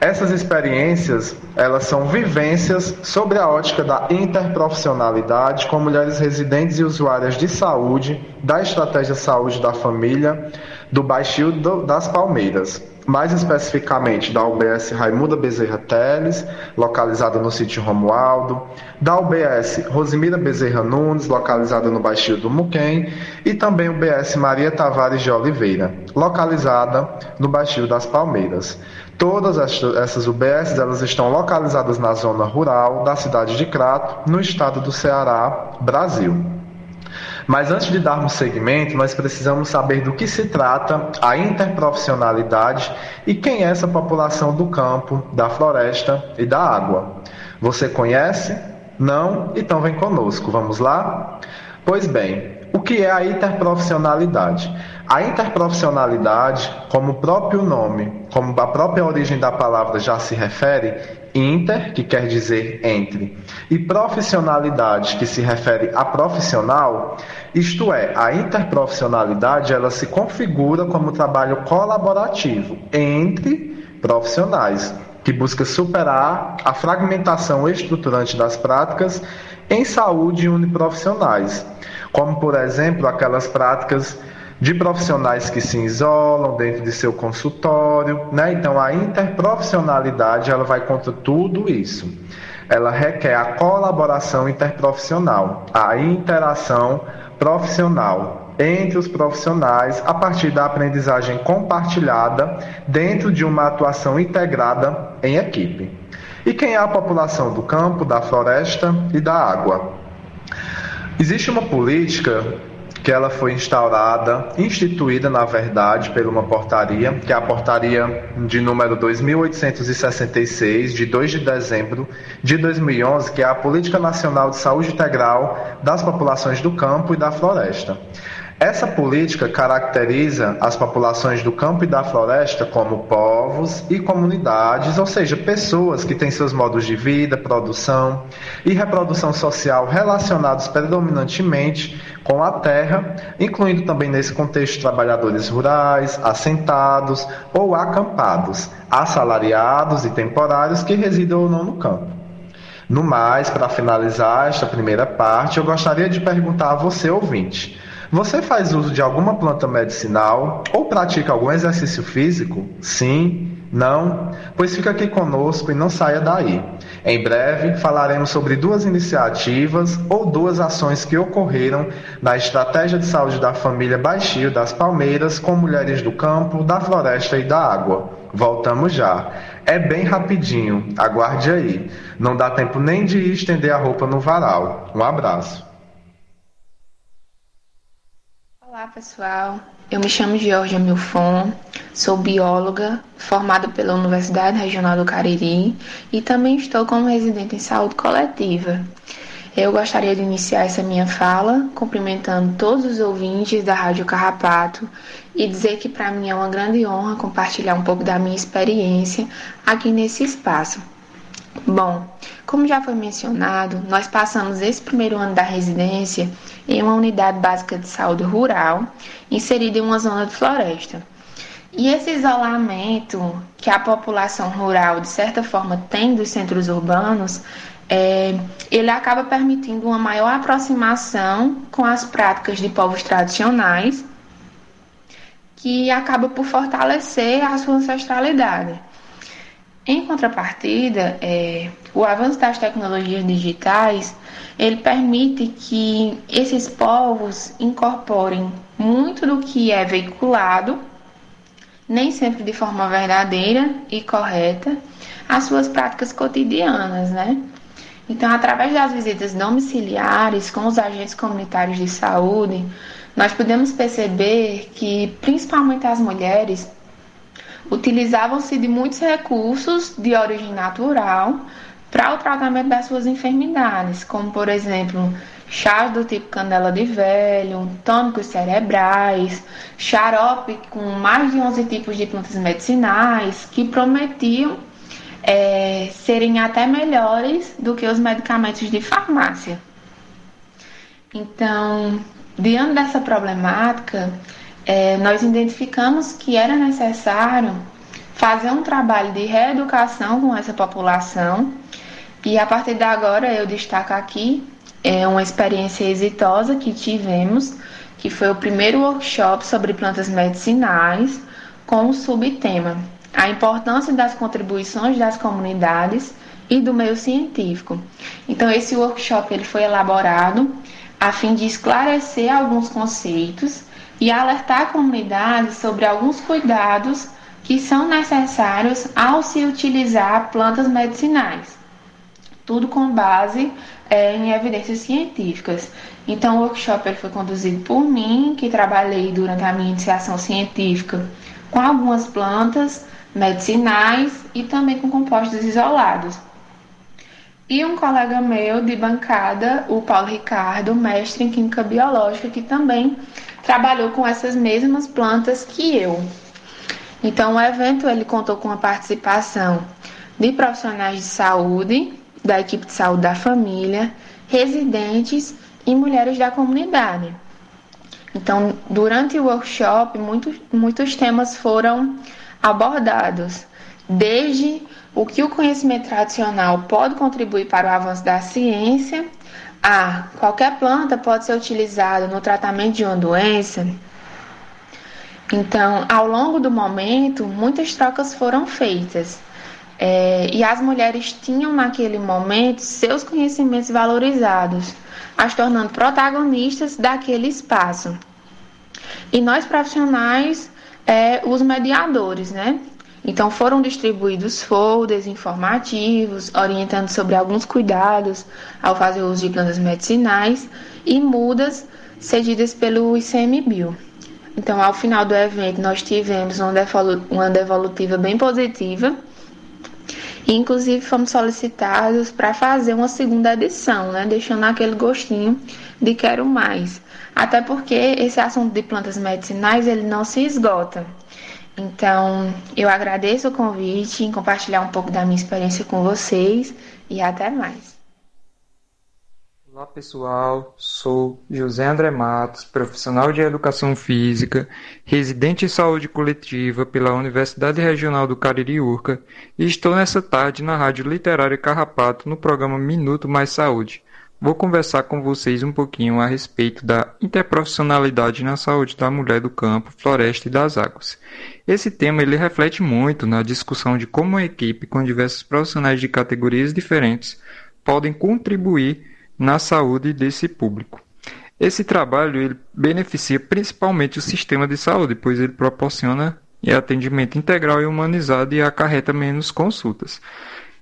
essas experiências, elas são vivências sobre a ótica da interprofissionalidade com mulheres residentes e usuárias de saúde da estratégia saúde da família do Baixio das Palmeiras, mais especificamente da UBS Raimunda Bezerra Teles, localizada no sítio Romualdo, da UBS Rosimira Bezerra Nunes, localizada no Baixio do Muquem, e também UBS Maria Tavares de Oliveira, localizada no Baixio das Palmeiras. Todas essas UBS elas estão localizadas na zona rural da cidade de Crato, no estado do Ceará, Brasil. Mas antes de darmos seguimento, nós precisamos saber do que se trata a interprofissionalidade e quem é essa população do campo, da floresta e da água. Você conhece? Não? Então vem conosco, vamos lá? Pois bem, o que é a interprofissionalidade? A interprofissionalidade, como o próprio nome, como a própria origem da palavra já se refere, inter, que quer dizer entre, e profissionalidade, que se refere a profissional, isto é, a interprofissionalidade ela se configura como trabalho colaborativo entre profissionais, que busca superar a fragmentação estruturante das práticas em saúde uniprofissionais, como por exemplo aquelas práticas de profissionais que se isolam dentro de seu consultório, né? Então a interprofissionalidade ela vai contra tudo isso. Ela requer a colaboração interprofissional, a interação profissional entre os profissionais a partir da aprendizagem compartilhada dentro de uma atuação integrada em equipe. E quem é a população do campo, da floresta e da água? Existe uma política que ela foi instaurada, instituída na verdade por uma portaria, que é a portaria de número 2866 de 2 de dezembro de 2011, que é a Política Nacional de Saúde Integral das Populações do Campo e da Floresta. Essa política caracteriza as populações do campo e da floresta como povos e comunidades, ou seja, pessoas que têm seus modos de vida, produção e reprodução social relacionados predominantemente com a terra, incluindo também nesse contexto trabalhadores rurais, assentados ou acampados, assalariados e temporários que residam ou não no campo. No mais, para finalizar esta primeira parte, eu gostaria de perguntar a você, ouvinte. Você faz uso de alguma planta medicinal ou pratica algum exercício físico? Sim? Não? Pois fica aqui conosco e não saia daí. Em breve falaremos sobre duas iniciativas ou duas ações que ocorreram na Estratégia de Saúde da Família Baixio das Palmeiras com mulheres do campo, da floresta e da água. Voltamos já. É bem rapidinho, aguarde aí. Não dá tempo nem de estender a roupa no varal. Um abraço. Olá pessoal, eu me chamo Georgia Milfon, sou bióloga formada pela Universidade Regional do Cariri e também estou como residente em saúde coletiva. Eu gostaria de iniciar essa minha fala cumprimentando todos os ouvintes da Rádio Carrapato e dizer que para mim é uma grande honra compartilhar um pouco da minha experiência aqui nesse espaço. Bom, como já foi mencionado, nós passamos esse primeiro ano da residência em uma unidade básica de saúde rural, inserida em uma zona de floresta. E esse isolamento que a população rural, de certa forma, tem dos centros urbanos, é, ele acaba permitindo uma maior aproximação com as práticas de povos tradicionais, que acaba por fortalecer a sua ancestralidade. Em contrapartida, é, o avanço das tecnologias digitais ele permite que esses povos incorporem muito do que é veiculado, nem sempre de forma verdadeira e correta, às suas práticas cotidianas, né? Então, através das visitas domiciliares com os agentes comunitários de saúde, nós podemos perceber que, principalmente as mulheres, utilizavam-se de muitos recursos de origem natural para o tratamento das suas enfermidades, como, por exemplo, chás do tipo canela de velho, tônicos cerebrais, xarope com mais de 11 tipos de plantas medicinais que prometiam é, serem até melhores do que os medicamentos de farmácia. Então, diante dessa problemática, é, nós identificamos que era necessário fazer um trabalho de reeducação com essa população e a partir de agora eu destaco aqui é uma experiência exitosa que tivemos, que foi o primeiro workshop sobre plantas medicinais com o subtema a importância das contribuições das comunidades e do meio científico. Então esse workshop ele foi elaborado a fim de esclarecer alguns conceitos e alertar a comunidade sobre alguns cuidados que são necessários ao se utilizar plantas medicinais. Tudo com base é, em evidências científicas. Então, o workshop foi conduzido por mim, que trabalhei durante a minha iniciação científica com algumas plantas medicinais e também com compostos isolados. E um colega meu de bancada, o Paulo Ricardo, mestre em Química Biológica, que também trabalhou com essas mesmas plantas que eu. Então, o evento ele contou com a participação de profissionais de saúde, da equipe de saúde da família, residentes e mulheres da comunidade. Então, durante o workshop, muitos, muitos temas foram abordados, desde o que o conhecimento tradicional pode contribuir para o avanço da ciência, a qualquer planta pode ser utilizada no tratamento de uma doença. Então, ao longo do momento, muitas trocas foram feitas. É, e as mulheres tinham naquele momento seus conhecimentos valorizados, as tornando protagonistas daquele espaço. E nós profissionais é, os mediadores, né? Então foram distribuídos folders informativos, orientando sobre alguns cuidados ao fazer uso de plantas medicinais e mudas cedidas pelo ICMBio. Então, ao final do evento, nós tivemos uma devolutiva bem positiva. E, inclusive, fomos solicitados para fazer uma segunda edição, né? deixando aquele gostinho de quero mais. Até porque esse assunto de plantas medicinais ele não se esgota. Então, eu agradeço o convite em compartilhar um pouco da minha experiência com vocês e até mais. Olá pessoal, sou José André Matos, profissional de Educação Física, residente em Saúde Coletiva pela Universidade Regional do Caririúrca e estou nessa tarde na Rádio Literária Carrapato no programa Minuto Mais Saúde, Vou conversar com vocês um pouquinho a respeito da interprofissionalidade na saúde da mulher do campo, floresta e das águas. Esse tema ele reflete muito na discussão de como uma equipe com diversos profissionais de categorias diferentes podem contribuir na saúde desse público. Esse trabalho ele beneficia principalmente o sistema de saúde, pois ele proporciona atendimento integral e humanizado e acarreta menos consultas.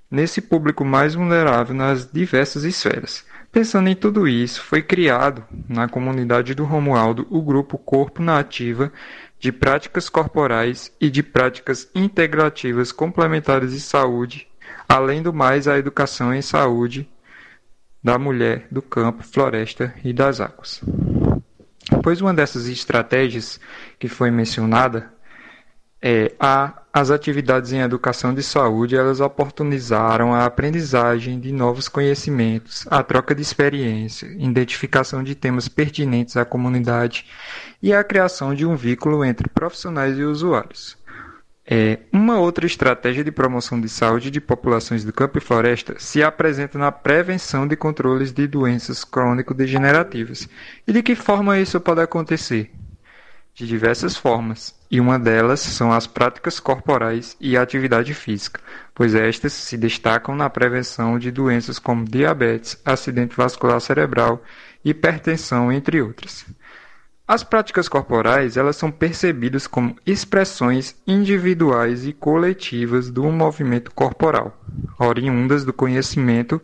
Nesse público mais vulnerável nas diversas esferas. Pensando em tudo isso, foi criado, na comunidade do Romualdo, o grupo Corpo na Ativa de Práticas Corporais e de Práticas Integrativas Complementares de Saúde, além do mais a educação em saúde da mulher, do campo, floresta e das águas. Pois uma dessas estratégias que foi mencionada é a as atividades em educação de saúde elas oportunizaram a aprendizagem de novos conhecimentos, a troca de experiência, identificação de temas pertinentes à comunidade e a criação de um vínculo entre profissionais e usuários. É, uma outra estratégia de promoção de saúde de populações do campo e floresta se apresenta na prevenção de controles de doenças crônico-degenerativas. E de que forma isso pode acontecer? de diversas formas, e uma delas são as práticas corporais e atividade física, pois estas se destacam na prevenção de doenças como diabetes, acidente vascular cerebral, hipertensão, entre outras. As práticas corporais, elas são percebidas como expressões individuais e coletivas do movimento corporal, oriundas do conhecimento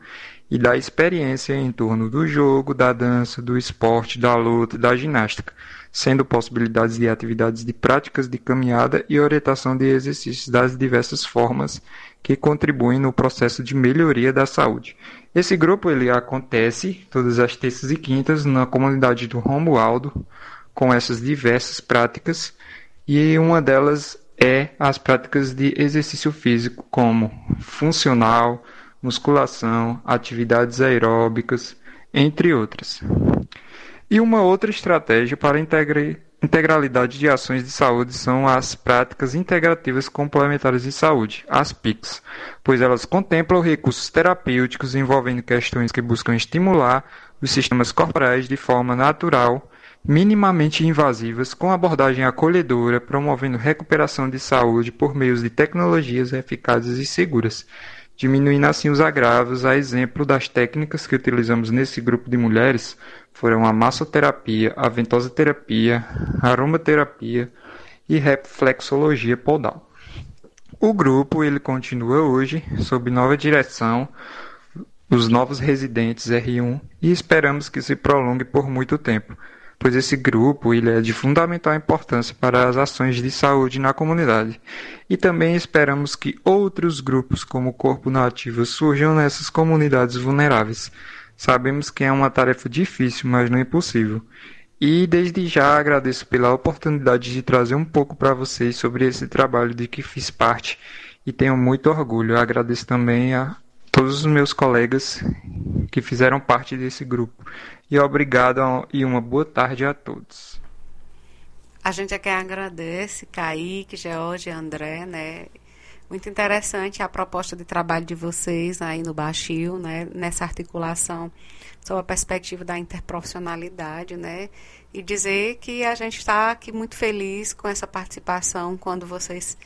e da experiência em torno do jogo, da dança, do esporte, da luta, da ginástica, sendo possibilidades de atividades de práticas de caminhada e orientação de exercícios das diversas formas que contribuem no processo de melhoria da saúde. Esse grupo ele acontece todas as terças e quintas na comunidade do Romualdo, com essas diversas práticas, e uma delas é as práticas de exercício físico, como funcional, musculação, atividades aeróbicas, entre outras. E uma outra estratégia para integrar integralidade de ações de saúde são as práticas integrativas complementares de saúde, as PICs, pois elas contemplam recursos terapêuticos envolvendo questões que buscam estimular os sistemas corporais de forma natural, minimamente invasivas, com abordagem acolhedora, promovendo recuperação de saúde por meios de tecnologias eficazes e seguras, diminuindo assim os agravos, a exemplo das técnicas que utilizamos nesse grupo de mulheres, foram a massoterapia, a ventosa-terapia, aromaterapia e reflexologia podal. O grupo ele continua hoje sob nova direção, os novos residentes R1 e esperamos que se prolongue por muito tempo, pois esse grupo ele é de fundamental importância para as ações de saúde na comunidade. E também esperamos que outros grupos como o Corpo Nativo surjam nessas comunidades vulneráveis Sabemos que é uma tarefa difícil, mas não impossível. E desde já agradeço pela oportunidade de trazer um pouco para vocês sobre esse trabalho de que fiz parte e tenho muito orgulho. agradeço também a todos os meus colegas que fizeram parte desse grupo. E obrigado e uma boa tarde a todos. A gente aqui agradece, Kaique, George, André, né? Muito interessante a proposta de trabalho de vocês aí no Baixio, né, nessa articulação sob a perspectiva da interprofissionalidade, né, e dizer que a gente está aqui muito feliz com essa participação quando vocês,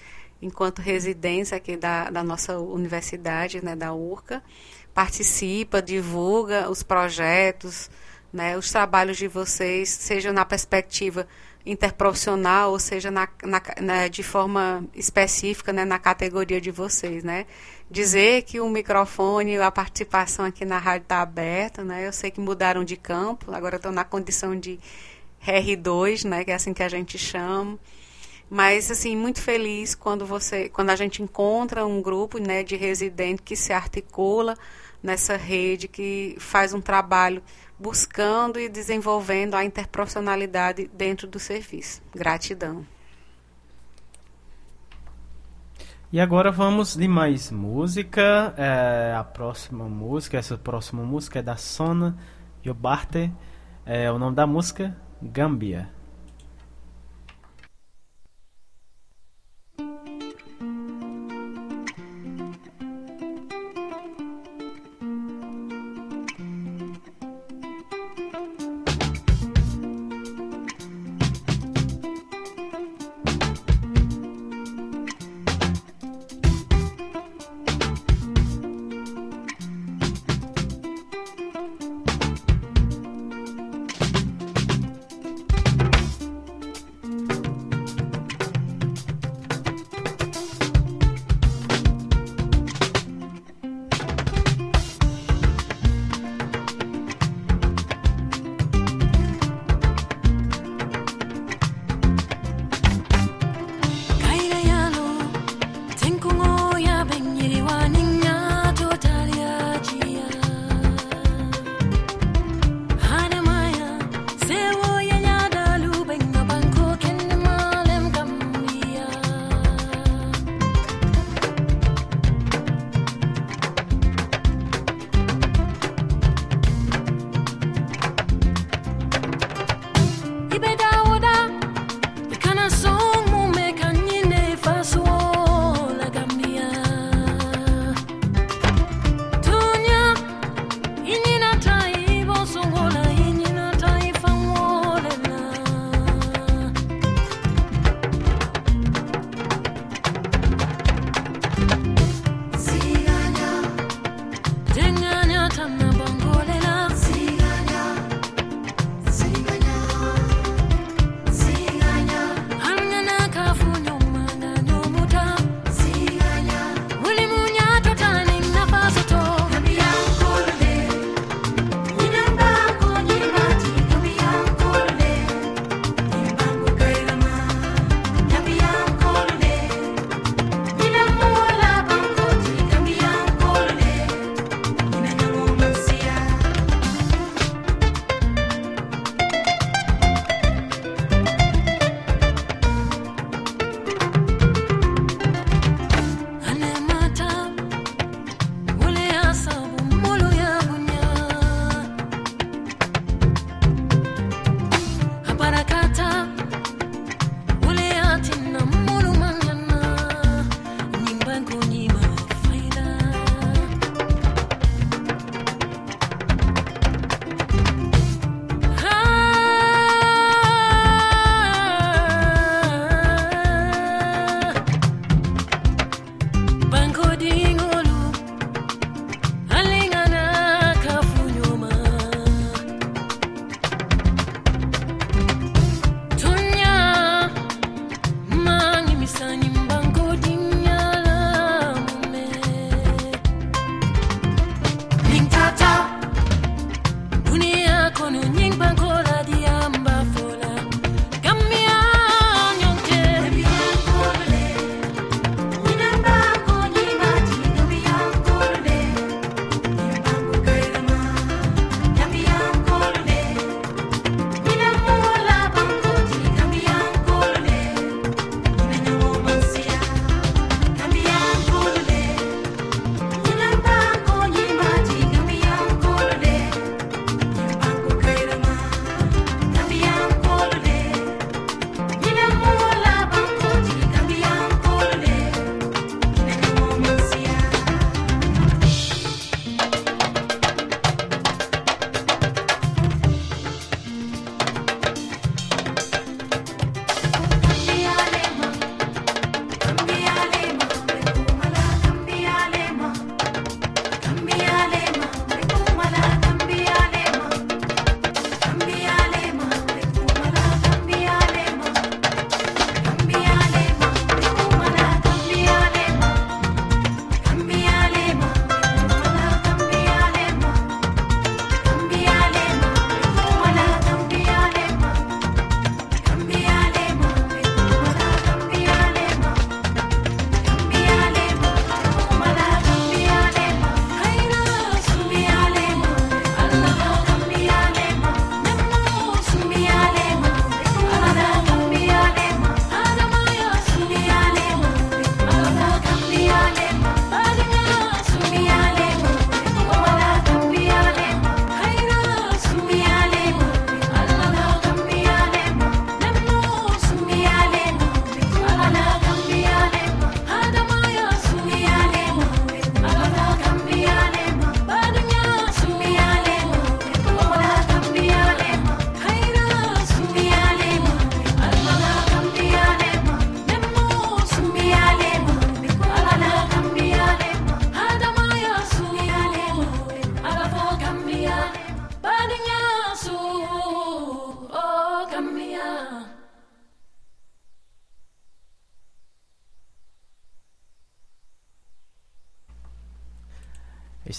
enquanto residentes aqui da, da nossa universidade, né, da URCA, participa, divulga os projetos, né, os trabalhos de vocês, seja na perspectiva interprofissional, ou seja, na, na, na, de forma específica né, na categoria de vocês, né? Dizer que o microfone, a participação aqui na rádio está aberta, né? Eu sei que mudaram de campo, agora estou na condição de R2, né? Que é assim que a gente chama. Mas assim, muito feliz quando você, quando a gente encontra um grupo, né, de residentes que se articula nessa rede, que faz um trabalho buscando e desenvolvendo a interprofissionalidade dentro do serviço. Gratidão. E agora vamos de mais música. É, a próxima música, essa próxima música é da Sona Jobarte. É, o nome da música, Gambia.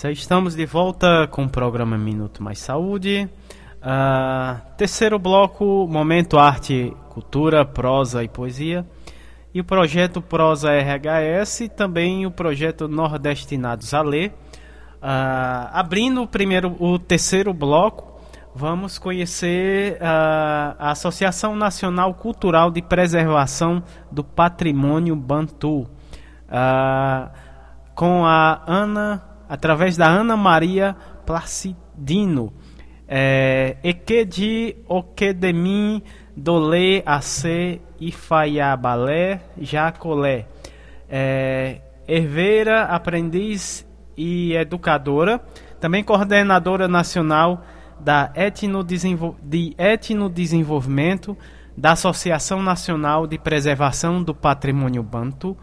Estamos de volta com o programa Minuto Mais Saúde. Uh, terceiro bloco, Momento Arte, Cultura, Prosa e Poesia. E o projeto Prosa RHS e também o projeto Nordestinados a Ler. Uh, abrindo o, primeiro, o terceiro bloco, vamos conhecer uh, a Associação Nacional Cultural de Preservação do Patrimônio Bantu. com a Ana através da Ana Maria Placidino. É, Ekedi Okedemi Dole Ace Ifaiabalé Jacolé. É, herveira, aprendiz e educadora, também coordenadora nacional da etnodesenvol de etnodesenvolvimento da Associação Nacional de Preservação do Patrimônio Banto,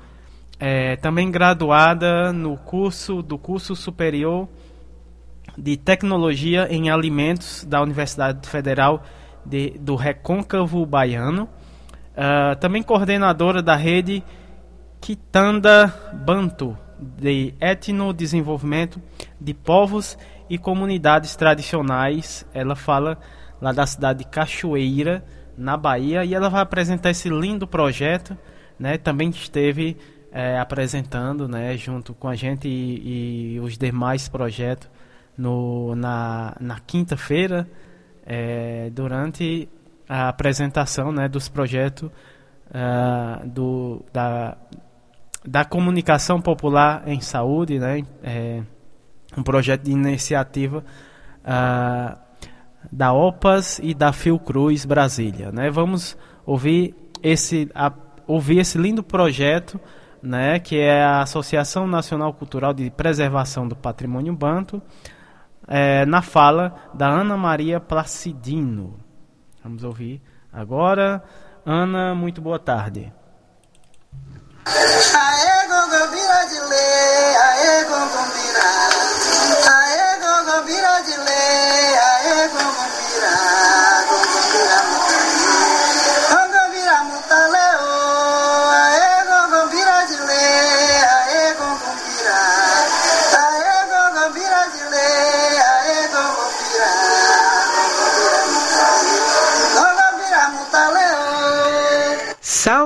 é, também graduada no curso do curso superior de tecnologia em alimentos da Universidade Federal de, do Recôncavo Baiano, uh, também coordenadora da rede Kitanda Banto de etnodesenvolvimento de povos e comunidades tradicionais. Ela fala lá da cidade de Cachoeira, na Bahia, e ela vai apresentar esse lindo projeto. Né? Também esteve é, apresentando, né, junto com a gente e, e os demais projetos no, na, na quinta-feira, é, durante a apresentação né, dos projetos uh, do, da, da comunicação popular em saúde, né, é, um projeto de iniciativa uh, da OPAS e da Fiocruz Brasília. Né. Vamos ouvir esse, a, ouvir esse lindo projeto né, que é a Associação Nacional Cultural de Preservação do Patrimônio Banto, é, na fala da Ana Maria Placidino. Vamos ouvir agora. Ana, muito boa tarde. Aê, de lei, aê. Aê, de lei,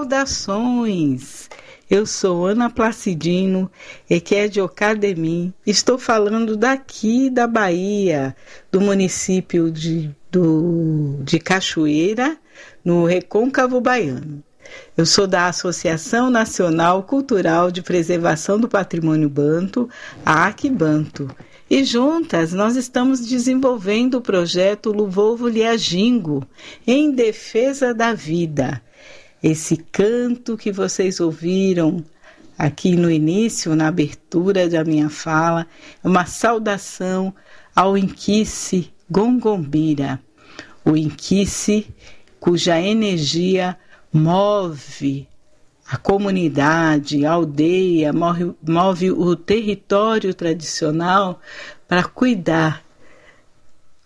Saudações! Eu sou Ana Placidino, e que é de Ocademim. Estou falando daqui da Bahia, do município de, do, de Cachoeira, no Recôncavo Baiano. Eu sou da Associação Nacional Cultural de Preservação do Patrimônio Banto, a Aquibanto. E juntas nós estamos desenvolvendo o projeto Luvovo Liajingo, em defesa da vida esse canto que vocês ouviram aqui no início, na abertura da minha fala, é uma saudação ao Inquice Gongombira, o Inquice cuja energia move a comunidade, a aldeia, move, move o território tradicional para cuidar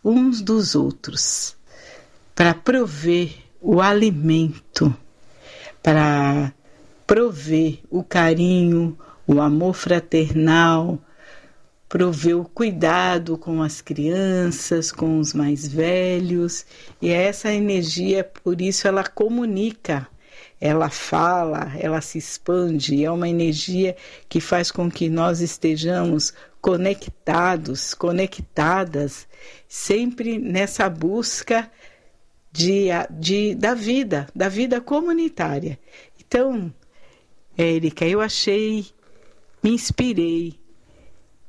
uns dos outros, para prover o alimento para prover o carinho, o amor fraternal, prover o cuidado com as crianças, com os mais velhos, e essa energia, por isso ela comunica, ela fala, ela se expande, é uma energia que faz com que nós estejamos conectados, conectadas, sempre nessa busca de, de, da vida, da vida comunitária. Então, Érica, eu achei, me inspirei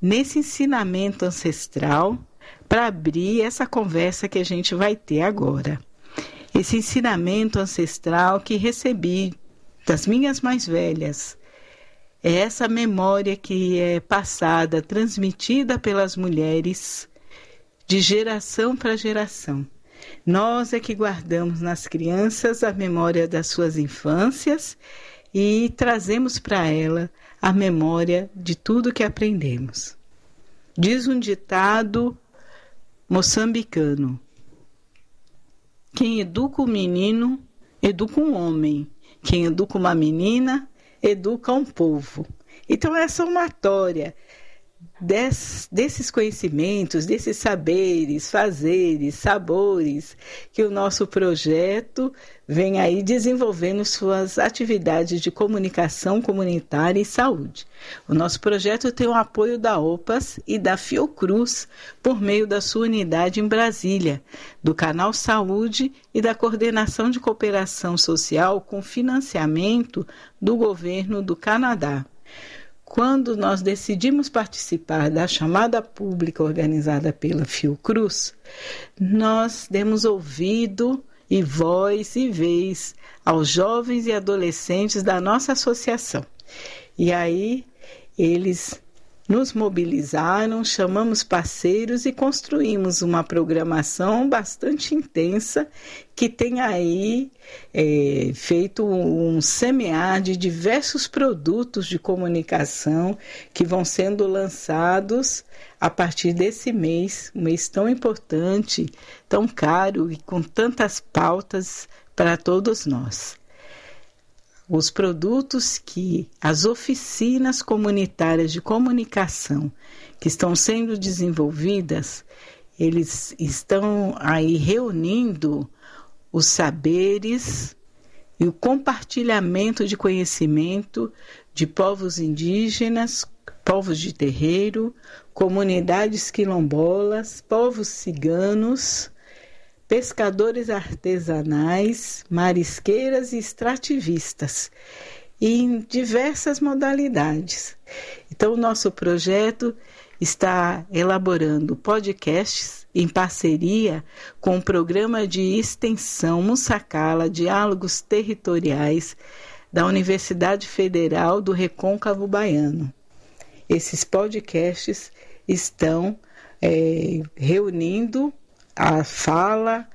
nesse ensinamento ancestral para abrir essa conversa que a gente vai ter agora. Esse ensinamento ancestral que recebi das minhas mais velhas. É essa memória que é passada, transmitida pelas mulheres de geração para geração. Nós é que guardamos nas crianças a memória das suas infâncias e trazemos para ela a memória de tudo que aprendemos. Diz um ditado moçambicano: Quem educa um menino, educa um homem. Quem educa uma menina, educa um povo. Então, é somatória des, desses conhecimentos, desses saberes, fazeres, sabores que o nosso projeto vem aí desenvolvendo suas atividades de comunicação comunitária e saúde. O nosso projeto tem o apoio da OPAS e da Fiocruz por meio da sua unidade em Brasília, do Canal Saúde e da Coordenação de Cooperação Social com financiamento do governo do Canadá quando nós decidimos participar da chamada pública organizada pela Fiocruz, nós demos ouvido e voz e vez aos jovens e adolescentes da nossa associação. E aí eles nos mobilizaram, chamamos parceiros e construímos uma programação bastante intensa que tem aí é, feito um semear de diversos produtos de comunicação que vão sendo lançados a partir desse mês, um mês tão importante, tão caro e com tantas pautas para todos nós os produtos que as oficinas comunitárias de comunicação que estão sendo desenvolvidas, eles estão aí reunindo os saberes e o compartilhamento de conhecimento de povos indígenas, povos de terreiro, comunidades quilombolas, povos ciganos, pescadores artesanais, marisqueiras e extrativistas, em diversas modalidades. Então, o nosso projeto está elaborando podcasts em parceria com o programa de extensão Mussacala Diálogos Territoriais da Universidade Federal do Recôncavo Baiano. Esses podcasts estão é, reunindo a fala,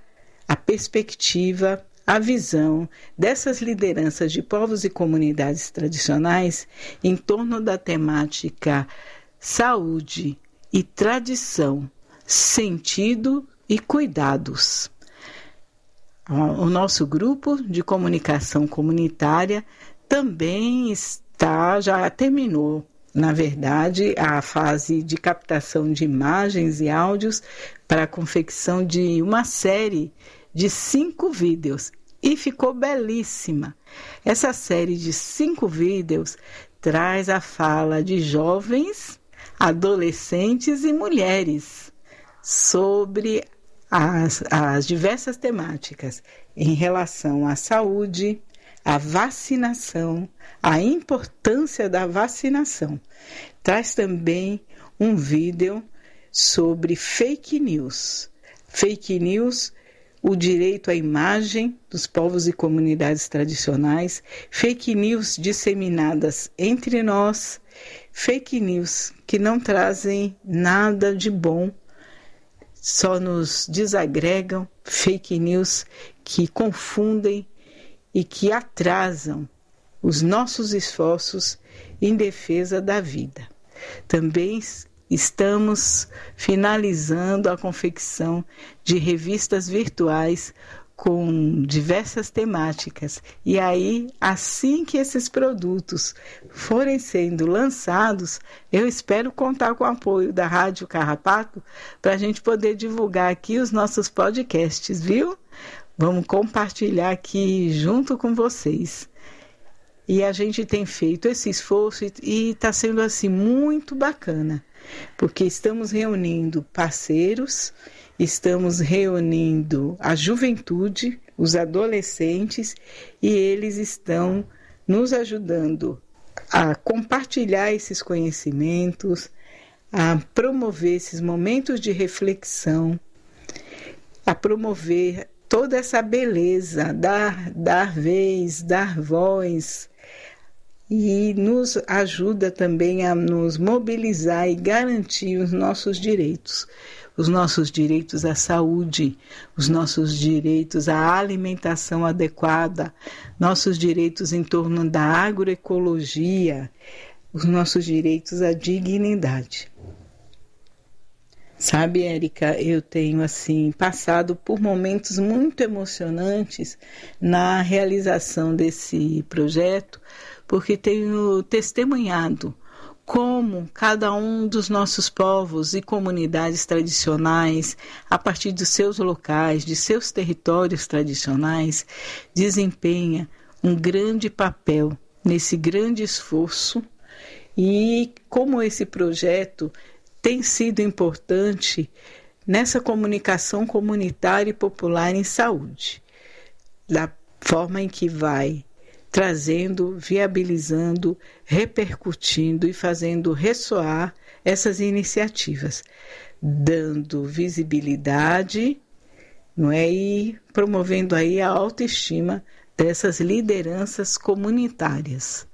a perspectiva, a visão dessas lideranças de povos e comunidades tradicionais em torno da temática saúde e tradição, sentido e cuidados. O nosso grupo de comunicação comunitária também está, já terminou na verdade, a fase de captação de imagens e áudios para a confecção de uma série de cinco vídeos e ficou belíssima. Essa série de cinco vídeos traz a fala de jovens, adolescentes e mulheres sobre as, as diversas temáticas em relação à saúde, à vacinação, a importância da vacinação. Traz também um vídeo sobre fake news. Fake news, o direito à imagem dos povos e comunidades tradicionais, fake news disseminadas entre nós, fake news que não trazem nada de bom, só nos desagregam, fake news que confundem e que atrasam os nossos esforços em defesa da vida. Também estamos finalizando a confecção de revistas virtuais com diversas temáticas. E aí, assim que esses produtos forem sendo lançados, eu espero contar com o apoio da Rádio Carrapato para a gente poder divulgar aqui os nossos podcasts, viu? Vamos compartilhar aqui junto com vocês. E a gente tem feito esse esforço e está sendo assim muito bacana, porque estamos reunindo parceiros, estamos reunindo a juventude, os adolescentes, e eles estão nos ajudando a compartilhar esses conhecimentos, a promover esses momentos de reflexão, a promover toda essa beleza, dar, dar vez, dar voz, e nos ajuda também a nos mobilizar e garantir os nossos direitos, os nossos direitos à saúde, os nossos direitos à alimentação adequada, nossos direitos em torno da agroecologia, os nossos direitos à dignidade. Sabe, Érica, eu tenho assim passado por momentos muito emocionantes na realização desse projeto, porque tenho testemunhado como cada um dos nossos povos e comunidades tradicionais, a partir dos seus locais, de seus territórios tradicionais, desempenha um grande papel nesse grande esforço e como esse projeto tem sido importante nessa comunicação comunitária e popular em saúde, da forma em que vai trazendo, viabilizando, repercutindo e fazendo ressoar essas iniciativas, dando visibilidade, não é, e promovendo aí a autoestima dessas lideranças comunitárias.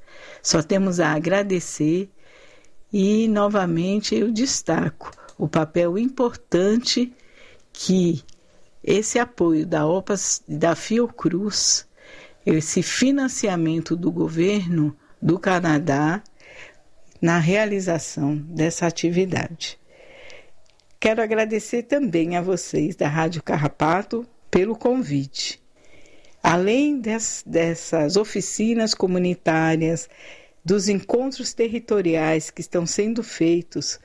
Só temos a agradecer e novamente eu destaco o papel importante que esse apoio da OPAS da Fiocruz esse financiamento do governo do Canadá na realização dessa atividade. Quero agradecer também a vocês da Rádio Carrapato pelo convite. Além des, dessas oficinas comunitárias, dos encontros territoriais que estão sendo feitos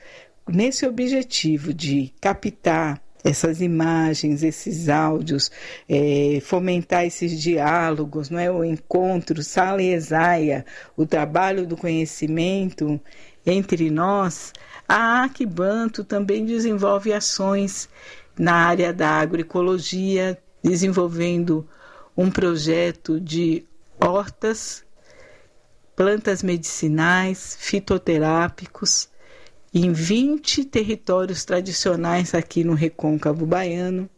nesse objetivo de captar essas imagens, esses áudios, é, fomentar esses diálogos, não é? o encontro, sala e exaia, o trabalho do conhecimento entre nós, a Aquibanto também desenvolve ações na área da agroecologia, desenvolvendo um projeto de hortas, plantas medicinais, fitoterápicos, em 20 territórios tradicionais aqui no Recôncavo Baiano.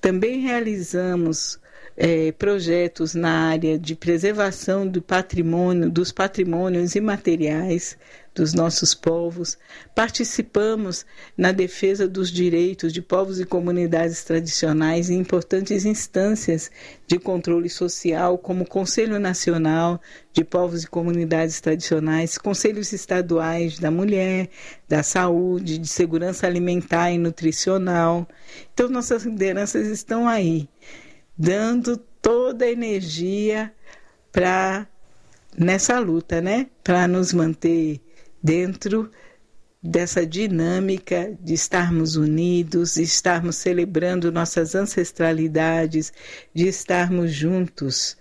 Também realizamos é, projetos na área de preservação do patrimônio, dos patrimônios imateriais dos nossos povos, participamos na defesa dos direitos de povos e comunidades tradicionais em importantes instâncias de controle social, como o Conselho Nacional de Povos e Comunidades Tradicionais, Conselhos Estaduais da Mulher, da Saúde, de Segurança Alimentar e Nutricional. Então, nossas lideranças estão aí dando toda a energia para nessa luta, né? Para nos manter dentro dessa dinâmica de estarmos unidos, de estarmos celebrando nossas ancestralidades, de estarmos juntos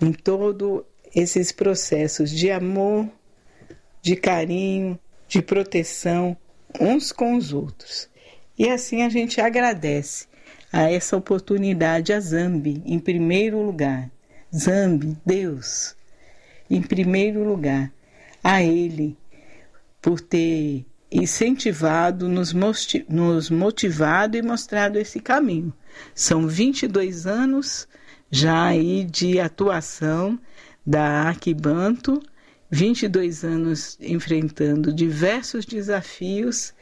em todos esses processos de amor, de carinho, de proteção uns com os outros. E assim a gente agradece a essa oportunidade a Zambi, em primeiro lugar. Zambi, Deus, em primeiro lugar, a Ele, por ter incentivado, nos, nos motivado e mostrado esse caminho. São 22 anos já aí de atuação da Arquibanto, 22 anos enfrentando diversos desafios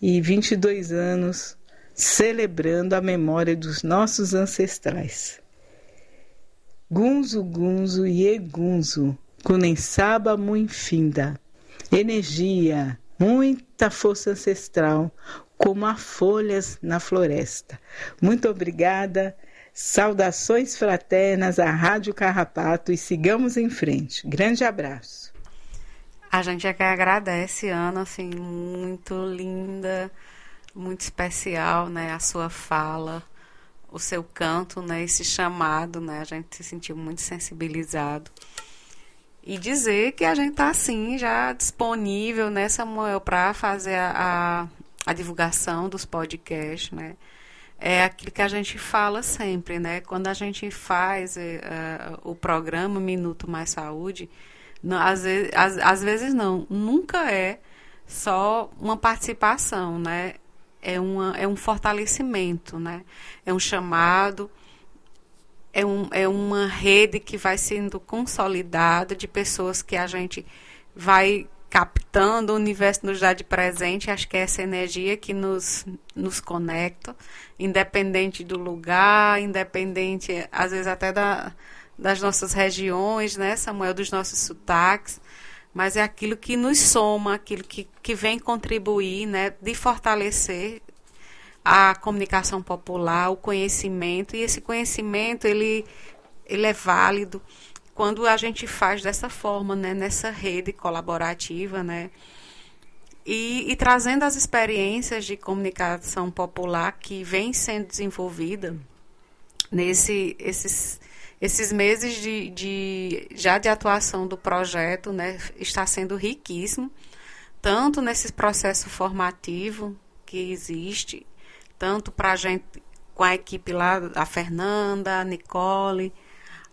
e 22 anos celebrando a memória dos nossos ancestrais. Gunzo, gunzo e egunzo, kunensaba muinfinda. Energia, muita força ancestral, como há folhas na floresta. Muito obrigada. Saudações fraternas à Rádio Carrapato e sigamos em frente. Grande abraço. A gente é que agradece, Ana, assim, muito linda muito especial, né, a sua fala, o seu canto, né, esse chamado, né, a gente se sentiu muito sensibilizado. E dizer que a gente está assim já disponível, né, Samuel, para fazer a, a, a, divulgação dos podcasts, né? É aquilo que a gente fala sempre, né? Quando a gente faz é, o programa Minuto Mais Saúde, não, às, vezes, às, às vezes não, nunca é só uma participação, né? É, uma, é um fortalecimento, né? é um chamado, é, um, é uma rede que vai sendo consolidada de pessoas que a gente vai captando, o universo nos dá de presente, acho que é essa energia que nos, nos conecta, independente do lugar, independente, às vezes até da, das nossas regiões, né, Samuel, dos nossos sotaques, mas é aquilo que nos soma, aquilo que, que vem contribuir, né, de fortalecer a comunicação popular, o conhecimento, e esse conhecimento ele, ele é válido quando a gente faz dessa forma, né, nessa rede colaborativa, né, e, e trazendo as experiências de comunicação popular que vem sendo desenvolvida nesse esses esses meses de, de, já de atuação do projeto né, está sendo riquíssimo, tanto nesse processo formativo que existe, tanto para a gente, com a equipe lá, a Fernanda, a Nicole,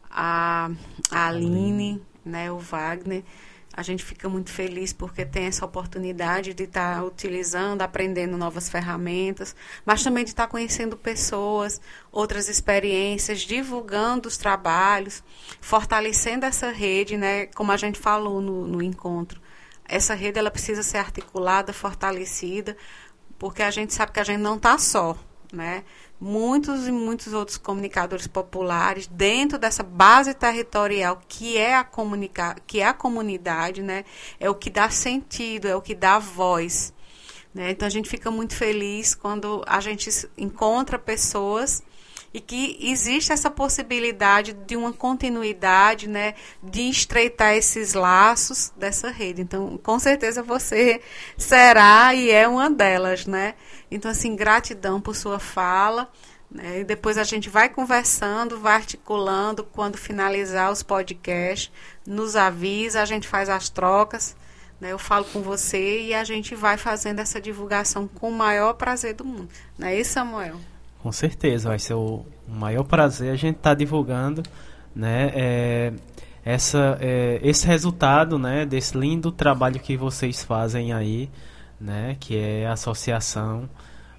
a, a Aline, né, o Wagner, a gente fica muito feliz porque tem essa oportunidade de estar tá utilizando, aprendendo novas ferramentas, mas também de estar tá conhecendo pessoas, outras experiências, divulgando os trabalhos, fortalecendo essa rede, né? Como a gente falou no, no encontro. Essa rede ela precisa ser articulada, fortalecida, porque a gente sabe que a gente não está só, né? Muitos e muitos outros comunicadores populares dentro dessa base territorial que é a comunica que é a comunidade, né? É o que dá sentido, é o que dá voz. Né? Então a gente fica muito feliz quando a gente encontra pessoas e que existe essa possibilidade de uma continuidade, né, de estreitar esses laços dessa rede. Então, com certeza você será e é uma delas, né? Então, assim, gratidão por sua fala. Né? E depois a gente vai conversando, vai articulando. Quando finalizar os podcasts, nos avisa, a gente faz as trocas. Né? Eu falo com você e a gente vai fazendo essa divulgação com o maior prazer do mundo. Não é isso, Samuel? Com certeza, vai ser o maior prazer a gente estar tá divulgando né, é, essa, é, esse resultado né, desse lindo trabalho que vocês fazem aí, né, que é a associação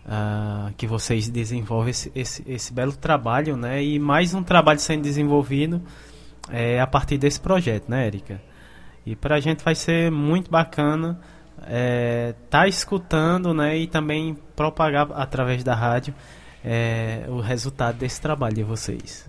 uh, que vocês desenvolvem esse, esse, esse, belo trabalho, né? E mais um trabalho sendo desenvolvido é, a partir desse projeto, né, Erika? E para a gente vai ser muito bacana é, tá escutando, né? E também propagar através da rádio é, o resultado desse trabalho de vocês.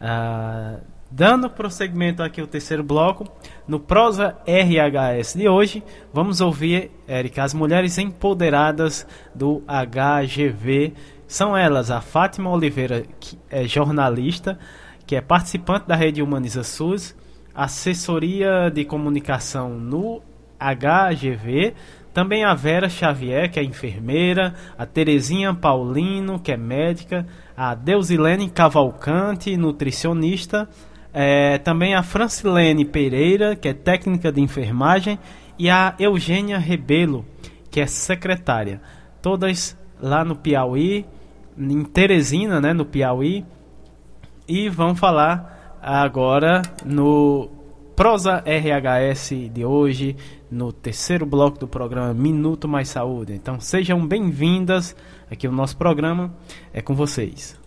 Uh, Dando prosseguimento aqui ao terceiro bloco, no Prosa RHS de hoje, vamos ouvir, Érica, as mulheres empoderadas do HGV. São elas a Fátima Oliveira, que é jornalista, que é participante da rede Humaniza SUS, assessoria de comunicação no HGV, também a Vera Xavier, que é enfermeira, a Terezinha Paulino, que é médica, a Deusilene Cavalcante, nutricionista, é, também a Francilene Pereira, que é técnica de enfermagem, e a Eugênia Rebelo, que é secretária. Todas lá no Piauí, em Teresina, né, no Piauí. E vão falar agora no Prosa RHS de hoje, no terceiro bloco do programa Minuto Mais Saúde. Então sejam bem-vindas aqui ao nosso programa. É com vocês.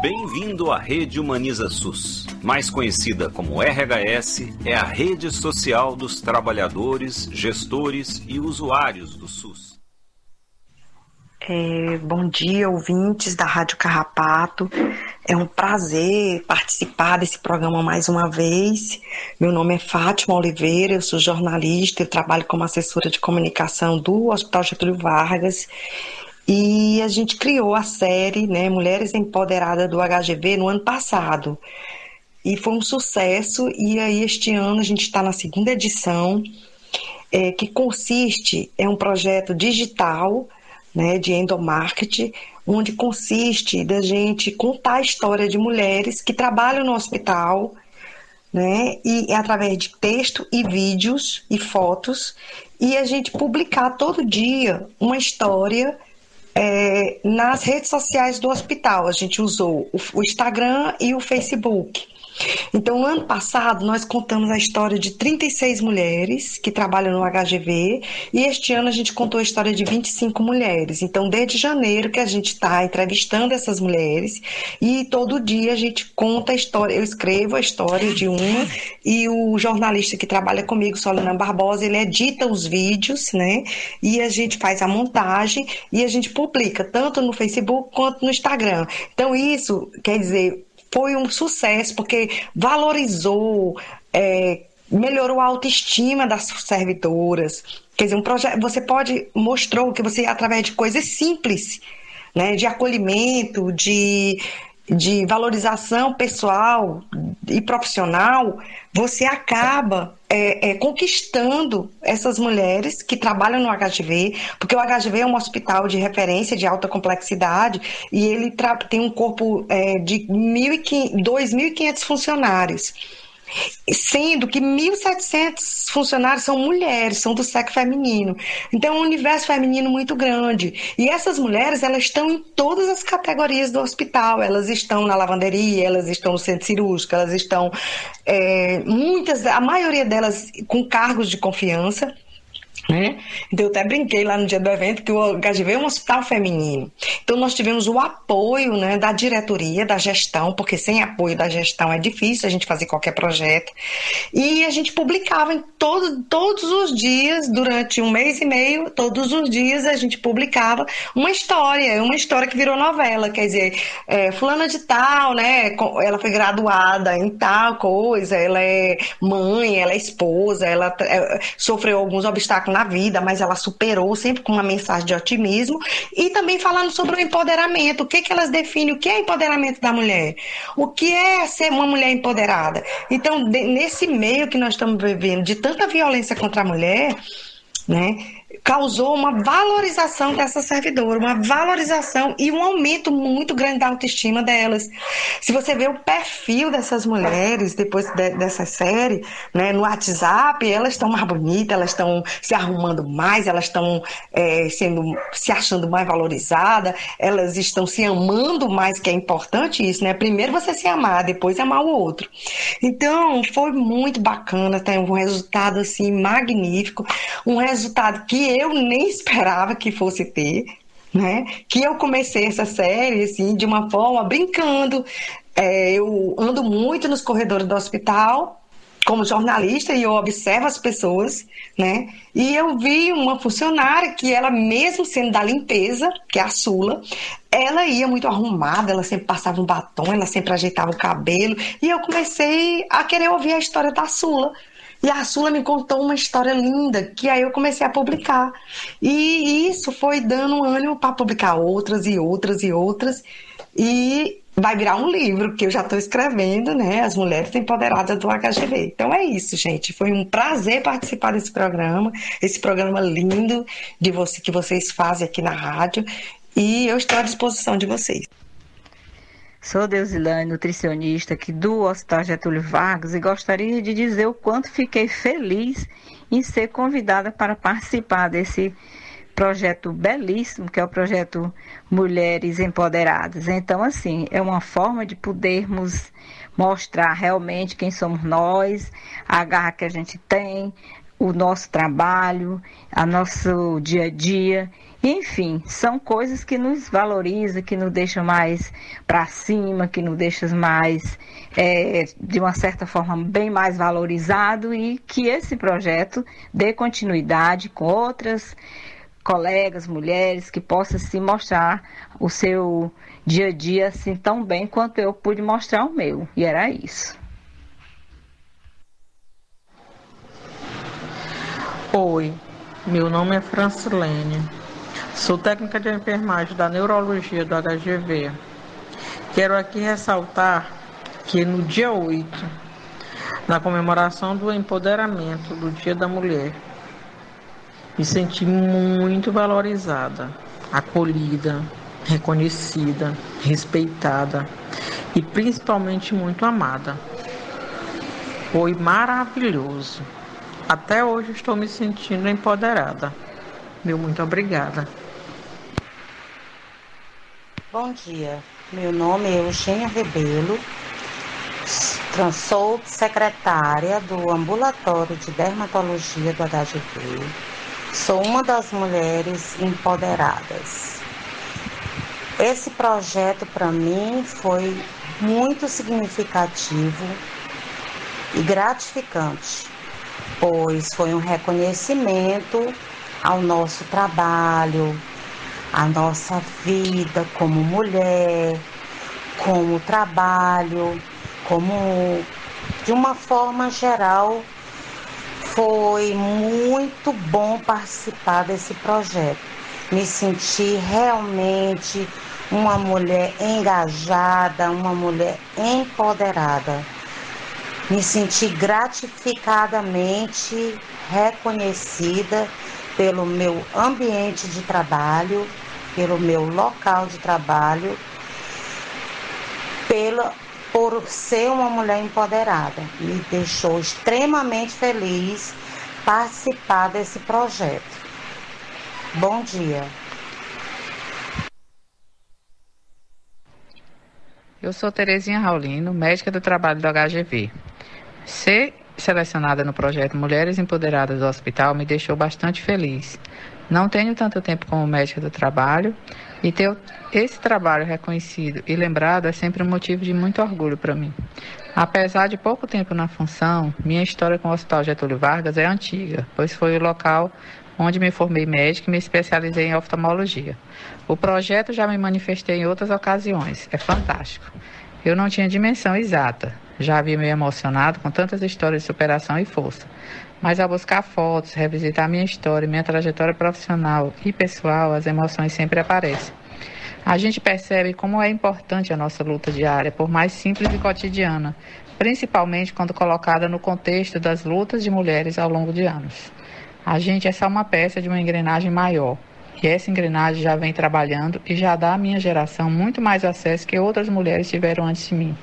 Bem-vindo à Rede Humaniza SUS. Mais conhecida como RHS, é a rede social dos trabalhadores, gestores e usuários do SUS. É, bom dia, ouvintes da Rádio Carrapato. É um prazer participar desse programa mais uma vez. Meu nome é Fátima Oliveira, eu sou jornalista, eu trabalho como assessora de comunicação do Hospital Getúlio Vargas e a gente criou a série né, Mulheres Empoderadas do HGV no ano passado. E foi um sucesso, e aí este ano a gente está na segunda edição, é, que consiste, é um projeto digital né, de endomarketing, onde consiste da gente contar a história de mulheres que trabalham no hospital, né, e é através de texto e vídeos e fotos, e a gente publicar todo dia uma história é, nas redes sociais do hospital. A gente usou o, o Instagram e o Facebook. Então, no ano passado, nós contamos a história de 36 mulheres que trabalham no HGV e este ano a gente contou a história de 25 mulheres. Então, desde janeiro que a gente está entrevistando essas mulheres e todo dia a gente conta a história. Eu escrevo a história de uma e o jornalista que trabalha comigo, Solana Barbosa, ele edita os vídeos, né? E a gente faz a montagem e a gente publica tanto no Facebook quanto no Instagram. Então, isso quer dizer foi um sucesso, porque valorizou, é, melhorou a autoestima das servidoras. Quer dizer, um projeto, você pode, mostrou que você, através de coisas simples, né, de acolhimento, de, de valorização pessoal e profissional, você acaba é, é, conquistando essas mulheres que trabalham no HGV, porque o HGV é um hospital de referência de alta complexidade e ele tem um corpo é, de 2.500 funcionários sendo que 1.700 funcionários são mulheres, são do sexo feminino. Então, é um universo feminino muito grande. E essas mulheres, elas estão em todas as categorias do hospital. Elas estão na lavanderia, elas estão no centro cirúrgico, elas estão, é, muitas, a maioria delas com cargos de confiança. Né? Então, eu até brinquei lá no dia do evento que o HGV é um hospital feminino. Então, nós tivemos o apoio né, da diretoria, da gestão, porque sem apoio da gestão é difícil a gente fazer qualquer projeto. E a gente publicava em todo, todos os dias, durante um mês e meio, todos os dias a gente publicava uma história, uma história que virou novela. Quer dizer, é, fulana de tal, né? Ela foi graduada em tal coisa, ela é mãe, ela é esposa, ela é, sofreu alguns obstáculos na vida, mas ela superou sempre com uma mensagem de otimismo e também falando sobre o empoderamento, o que que elas definem, o que é empoderamento da mulher, o que é ser uma mulher empoderada. Então, de, nesse meio que nós estamos vivendo de tanta violência contra a mulher, né? Causou uma valorização dessa servidora, uma valorização e um aumento muito grande da autoestima delas. Se você vê o perfil dessas mulheres depois de, dessa série, né, no WhatsApp, elas estão mais bonitas, elas estão se arrumando mais, elas estão é, sendo se achando mais valorizadas, elas estão se amando mais, que é importante isso, né? Primeiro você se amar, depois amar o outro. Então, foi muito bacana, tem um resultado assim magnífico, um resultado que que eu nem esperava que fosse ter, né? Que eu comecei essa série assim de uma forma brincando. É, eu ando muito nos corredores do hospital como jornalista e eu observo as pessoas, né? E eu vi uma funcionária que ela mesmo sendo da limpeza, que é a Sula, ela ia muito arrumada, ela sempre passava um batom, ela sempre ajeitava o cabelo, e eu comecei a querer ouvir a história da Sula. E a Sula me contou uma história linda, que aí eu comecei a publicar. E isso foi dando ânimo para publicar outras e outras e outras. E vai virar um livro que eu já estou escrevendo, né? As Mulheres Empoderadas do HGV. Então é isso, gente. Foi um prazer participar desse programa, esse programa lindo de você que vocês fazem aqui na rádio. E eu estou à disposição de vocês. Sou Deusilane, nutricionista aqui do Hospital Getúlio Vargas e gostaria de dizer o quanto fiquei feliz em ser convidada para participar desse projeto belíssimo, que é o projeto Mulheres Empoderadas. Então, assim, é uma forma de podermos mostrar realmente quem somos nós, a garra que a gente tem, o nosso trabalho, a nosso dia a dia enfim, são coisas que nos valorizam, que nos deixam mais para cima, que nos deixam mais, é, de uma certa forma, bem mais valorizado e que esse projeto dê continuidade com outras colegas, mulheres, que possa se mostrar o seu dia a dia assim tão bem quanto eu pude mostrar o meu. E era isso. Oi, meu nome é Francilene. Sou técnica de enfermagem da neurologia do HGV. Quero aqui ressaltar que no dia 8, na comemoração do empoderamento do Dia da Mulher, me senti muito valorizada, acolhida, reconhecida, respeitada e principalmente muito amada. Foi maravilhoso. Até hoje estou me sentindo empoderada. Meu muito obrigada. Bom dia, meu nome é Eugênia Rebelo, sou secretária do Ambulatório de Dermatologia do HGV, sou uma das mulheres empoderadas. Esse projeto para mim foi muito significativo e gratificante, pois foi um reconhecimento ao nosso trabalho, a nossa vida como mulher, como trabalho, como de uma forma geral foi muito bom participar desse projeto. Me senti realmente uma mulher engajada, uma mulher empoderada. me senti gratificadamente reconhecida pelo meu ambiente de trabalho, pelo meu local de trabalho, pela, por ser uma mulher empoderada. Me deixou extremamente feliz participar desse projeto. Bom dia. Eu sou Terezinha Raulino, médica do trabalho do HGV. Ser selecionada no projeto Mulheres Empoderadas do Hospital me deixou bastante feliz. Não tenho tanto tempo como médica do trabalho e ter esse trabalho reconhecido e lembrado é sempre um motivo de muito orgulho para mim. Apesar de pouco tempo na função, minha história com o Hospital Getúlio Vargas é antiga, pois foi o local onde me formei médica e me especializei em oftalmologia. O projeto já me manifestei em outras ocasiões, é fantástico. Eu não tinha dimensão exata, já havia me emocionado com tantas histórias de superação e força. Mas ao buscar fotos, revisitar minha história, minha trajetória profissional e pessoal, as emoções sempre aparecem. A gente percebe como é importante a nossa luta diária, por mais simples e cotidiana, principalmente quando colocada no contexto das lutas de mulheres ao longo de anos. A gente é só uma peça de uma engrenagem maior. E essa engrenagem já vem trabalhando e já dá à minha geração muito mais acesso que outras mulheres tiveram antes de mim.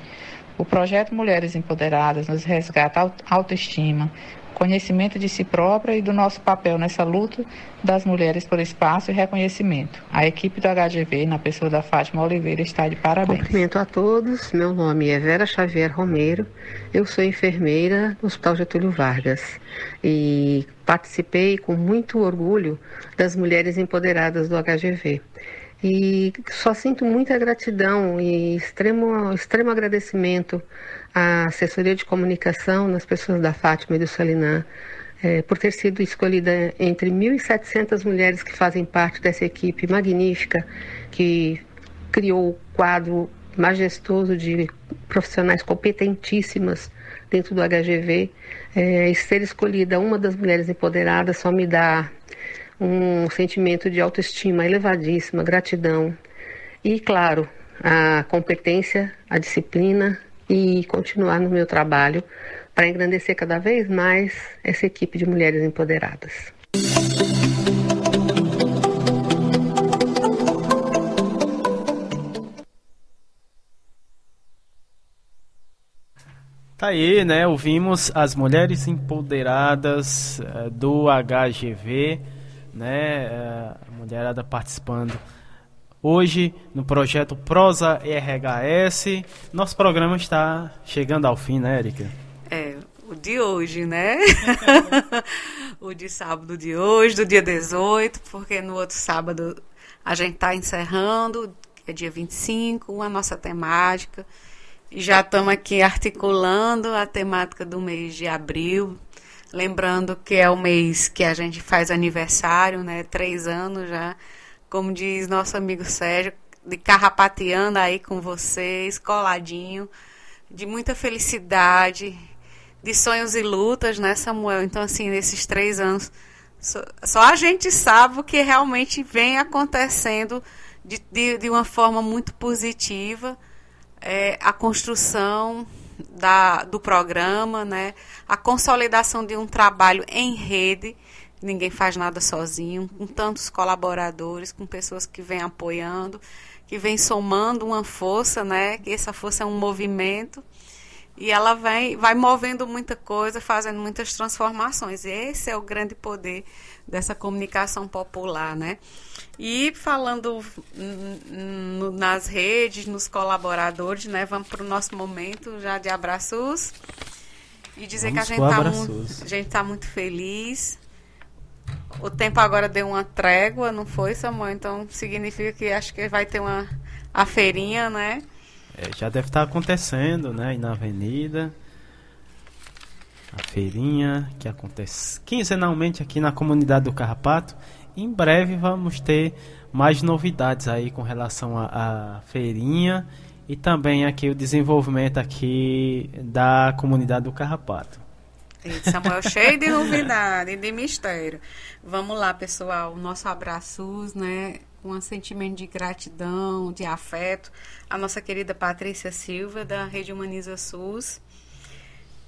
O projeto Mulheres Empoderadas nos resgata autoestima, conhecimento de si própria e do nosso papel nessa luta das mulheres por espaço e reconhecimento. A equipe do HGV, na pessoa da Fátima Oliveira, está de parabéns. Cumprimento a todos. Meu nome é Vera Xavier Romero. Eu sou enfermeira no Hospital Getúlio Vargas e participei com muito orgulho das mulheres empoderadas do HGV. E só sinto muita gratidão e extremo, extremo agradecimento à assessoria de comunicação, nas pessoas da Fátima e do Salinã, é, por ter sido escolhida entre 1.700 mulheres que fazem parte dessa equipe magnífica que criou o quadro majestoso de profissionais competentíssimas dentro do HGV. É, ser escolhida uma das mulheres empoderadas só me dá um sentimento de autoestima elevadíssima, gratidão e, claro, a competência, a disciplina e continuar no meu trabalho para engrandecer cada vez mais essa equipe de mulheres empoderadas. Tá aí, né? Ouvimos as mulheres empoderadas uh, do HGV né? É, a mulherada participando hoje no projeto Prosa RHS. Nosso programa está chegando ao fim, né, Erika? É, o de hoje, né? o de sábado de hoje, do dia 18, porque no outro sábado a gente está encerrando, é dia 25, a nossa temática. Já estamos aqui articulando a temática do mês de abril, Lembrando que é o mês que a gente faz aniversário, né? Três anos já. Como diz nosso amigo Sérgio, de carrapateando aí com vocês, coladinho, de muita felicidade, de sonhos e lutas, né, Samuel? Então, assim, nesses três anos, só, só a gente sabe o que realmente vem acontecendo de, de, de uma forma muito positiva. É, a construção da, do programa, né? a consolidação de um trabalho em rede, ninguém faz nada sozinho, com tantos colaboradores, com pessoas que vêm apoiando, que vêm somando uma força, né? que essa força é um movimento e ela vai, vai movendo muita coisa, fazendo muitas transformações. E esse é o grande poder dessa comunicação popular, né? E falando nas redes, nos colaboradores, né? Vamos para o nosso momento já de abraços. E dizer Vamos que a gente está muito, a gente tá muito feliz. O tempo agora deu uma trégua, não foi, Samuel? Então significa que acho que vai ter uma a feirinha, né? É, já deve estar acontecendo, né? Aí na avenida. A feirinha que acontece quinzenalmente aqui na comunidade do Carrapato. Em breve vamos ter mais novidades aí com relação à feirinha e também aqui o desenvolvimento aqui da comunidade do Carrapato. Samuel cheio de novidade, de mistério. Vamos lá, pessoal. Nosso abraços, né? Um sentimento de gratidão, de afeto. A nossa querida Patrícia Silva, da Rede Humaniza SUS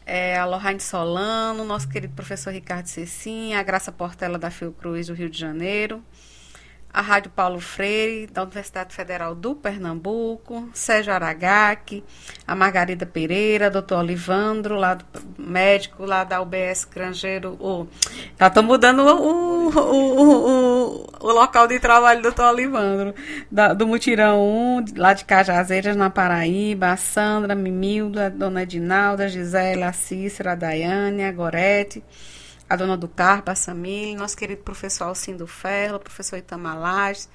é, a Lohane Solano, nosso querido professor Ricardo Cecinha, a Graça Portela da Fiocruz do Rio de Janeiro, a Rádio Paulo Freire, da Universidade Federal do Pernambuco, Sérgio Aragaki, a Margarida Pereira, doutor Olivandro, lá do médico lá da UBS Grangeiro. Oh, já estou mudando o, o, o, o, local de trabalho do doutor Olivandro, da, do Mutirão 1, lá de Cajazeiras, na Paraíba, a Sandra, a Mimilda, a Dona Edinalda, a Gisela, a Cícera, a Daiane, a Gorete a dona do Carpa, a Samir, nosso querido professor Alcindo Ferro, professor Itamar Lages,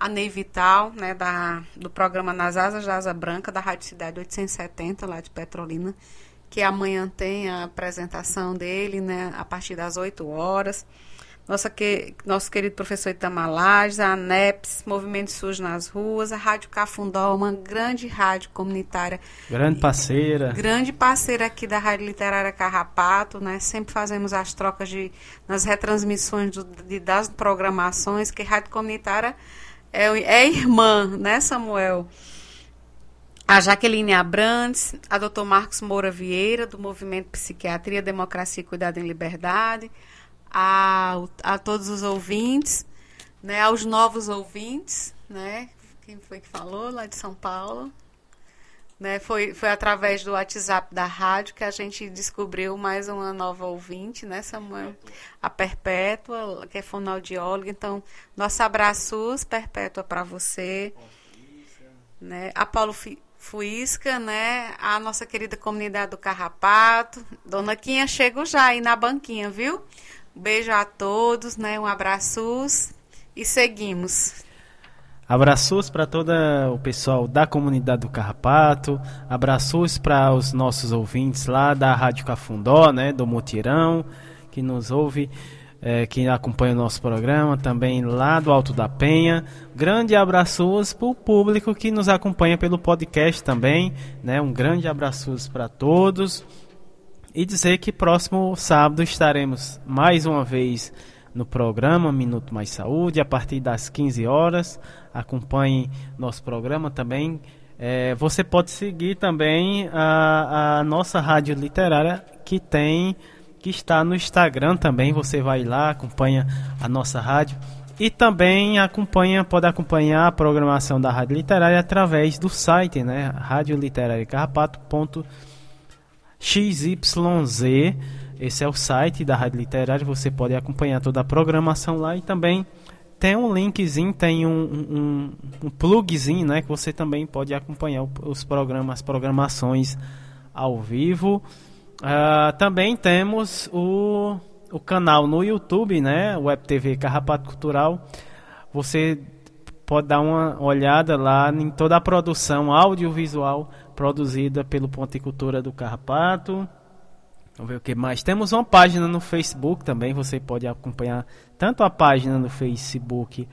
a Ney Vital, né, da, do programa Nas Asas da Asa Branca, da Rádio Cidade 870, lá de Petrolina, que amanhã tem a apresentação dele, né, a partir das 8 horas nossa que, nosso querido professor Itamar Lages, a ANEPS, Movimento SUS nas Ruas, a Rádio Cafundó, uma grande rádio comunitária. Grande parceira. Grande parceira aqui da Rádio Literária Carrapato, né? Sempre fazemos as trocas de, nas retransmissões do, de, das programações, que Rádio Comunitária é, é irmã, né, Samuel? A Jaqueline Abrantes, a doutor Marcos Moura Vieira, do Movimento Psiquiatria, Democracia e Cuidado em Liberdade, a, a todos os ouvintes, né, aos novos ouvintes, né? Quem foi que falou lá de São Paulo? Né, foi, foi através do WhatsApp da rádio que a gente descobriu mais uma nova ouvinte, né, Samuel? A Perpétua, que é fonoaudióloga. Então, nosso abraço, Perpétua, para você. Né? A Paulo Fuisca, né? A nossa querida comunidade do Carrapato. Dona Quinha, chego já aí na banquinha, viu? Beijo a todos, né? Um abraço e seguimos. Abraços para todo o pessoal da comunidade do Carrapato, abraços para os nossos ouvintes lá da Rádio Cafundó, né, do Mutirão, que nos ouve, é, que acompanha o nosso programa, também lá do Alto da Penha. Grande abraços para o público que nos acompanha pelo podcast também, né, um grande abraços para todos. E dizer que próximo sábado estaremos mais uma vez no programa Minuto Mais Saúde, a partir das 15 horas. Acompanhe nosso programa também. É, você pode seguir também a, a nossa rádio literária que tem que está no Instagram também. Você vai lá, acompanha a nossa rádio e também acompanha, pode acompanhar a programação da Rádio Literária através do site, né? radioliterariacarrapato.com XYZ. Esse é o site da Rádio Literária, você pode acompanhar toda a programação lá e também tem um linkzinho, tem um, um, um plugzinho, né, que você também pode acompanhar os programas, as programações ao vivo. Uh, também temos o, o canal no YouTube, né, Web TV Carrapato Cultural. Você pode dar uma olhada lá em toda a produção audiovisual produzida pelo Ponticultura do Carrapato. Vamos ver o que mais. Temos uma página no Facebook também, você pode acompanhar tanto a página no Facebook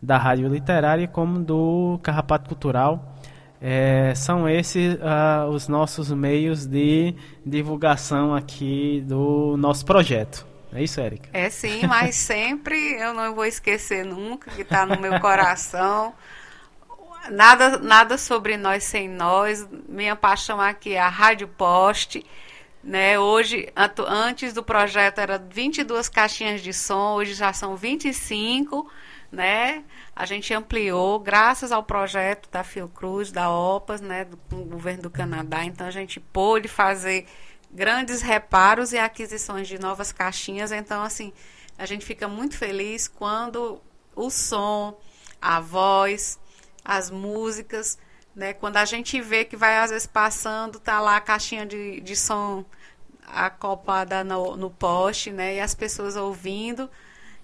da Rádio Literária como do Carrapato Cultural. É, são esses uh, os nossos meios de divulgação aqui do nosso projeto. É isso, Érica? É sim, mas sempre eu não vou esquecer nunca que está no meu coração Nada, nada sobre nós sem nós. Minha paixão aqui é a Rádio Poste. Né? Hoje, antes do projeto, era 22 caixinhas de som, hoje já são 25. Né? A gente ampliou, graças ao projeto da Fiocruz, da OPAS, né? do, do governo do Canadá. Então, a gente pôde fazer grandes reparos e aquisições de novas caixinhas. Então, assim, a gente fica muito feliz quando o som, a voz, as músicas, né? Quando a gente vê que vai às vezes passando, tá lá a caixinha de, de som acoplada no, no poste, né? E as pessoas ouvindo.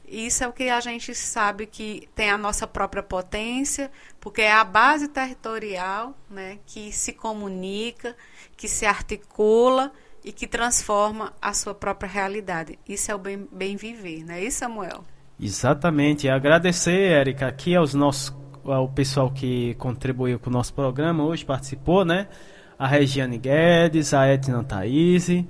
Isso é o que a gente sabe que tem a nossa própria potência, porque é a base territorial, né? Que se comunica, que se articula e que transforma a sua própria realidade. Isso é o bem, bem viver, não é isso, Samuel? Exatamente. Agradecer, Érica, aqui aos nossos ao pessoal que contribuiu com o nosso programa hoje, participou, né? A Regiane Guedes, a Etna Thaís, uh,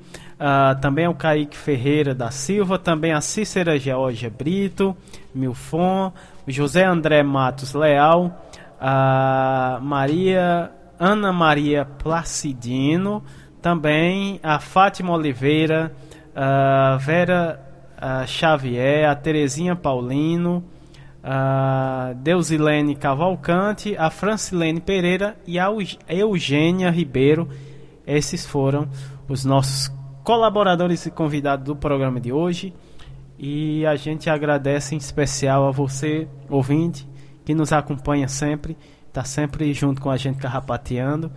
também o Kaique Ferreira da Silva, também a Cícera Georgia Brito, Milfon, José André Matos Leal, a Maria Ana Maria Placidino, também a Fátima Oliveira, a Vera a Xavier, a Terezinha Paulino, a Deusilene Cavalcante, a Francilene Pereira e a Eugênia Ribeiro. Esses foram os nossos colaboradores e convidados do programa de hoje. E a gente agradece em especial a você, ouvinte, que nos acompanha sempre, está sempre junto com a gente carrapateando.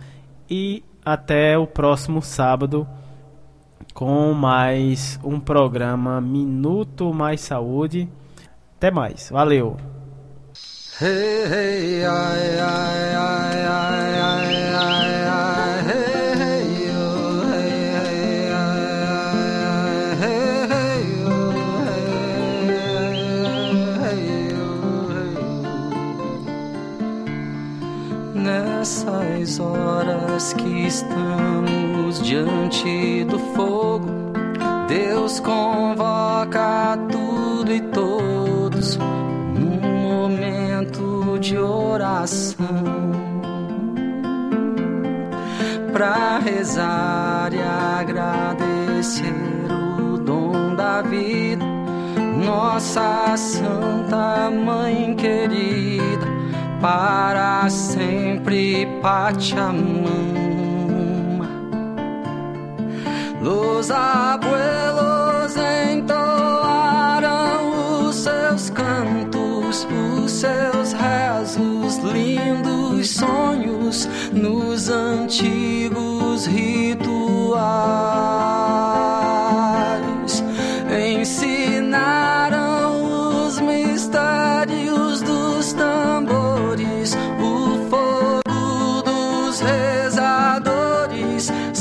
E até o próximo sábado com mais um programa Minuto Mais Saúde. Até mais, valeu! Nessas horas que estamos diante do fogo, Deus convoca tudo e todos momento de oração para rezar e agradecer o dom da vida, nossa Santa Mãe querida para sempre Pachamama. Los abuelos entoaram os seus cantos, os seus rezos, lindos sonhos nos antigos rituais. Ensinaram os mistérios dos tambores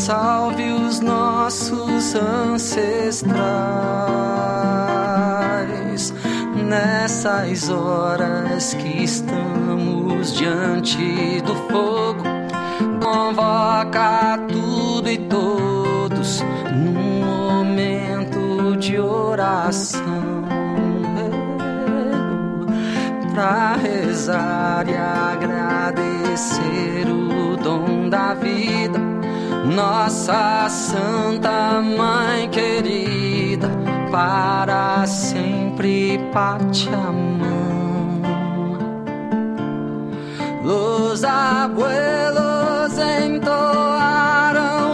salve os nossos ancestrais nessas horas que estamos diante do fogo. Convoca tudo e todos num momento de oração para rezar e agradecer o dom da vida nossa Santa Mãe querida, para sempre Pachamama. Los abuelos entoaram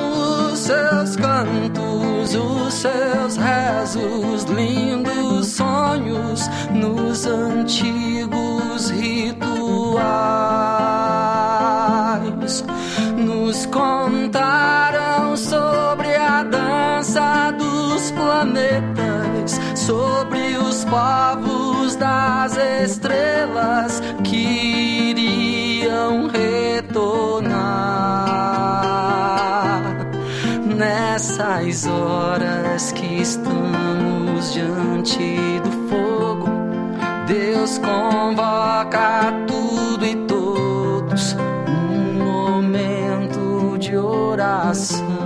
os seus cantos, os seus rezos, lindos sonhos nos antigos rituais. Nos contaram sobre a dança dos planetas, sobre povos das estrelas que iriam retornar. Nessas horas que estamos diante do fogo, Deus convoca tudo e todos num momento de oração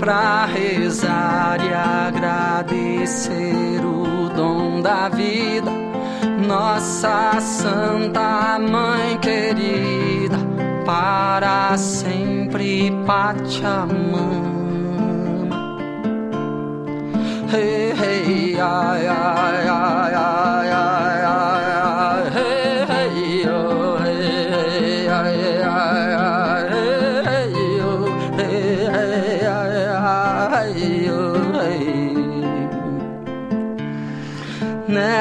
para rezar e agradecer o dom da vida. Nossa Santa Mãe querida, para sempre Pachamama. Hey, hey, ai, ai, ai, ai, ai, ai,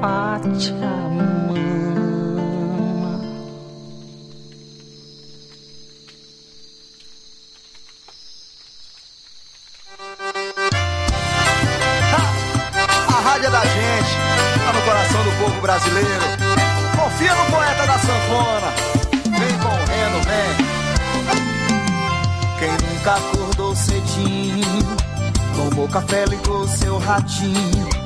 Pachamama. A rádio é da gente, tá no coração do povo brasileiro. Confia no poeta da sanfona. Vem correndo, vem. nunca acordou cedinho, tomou café, ligou seu ratinho,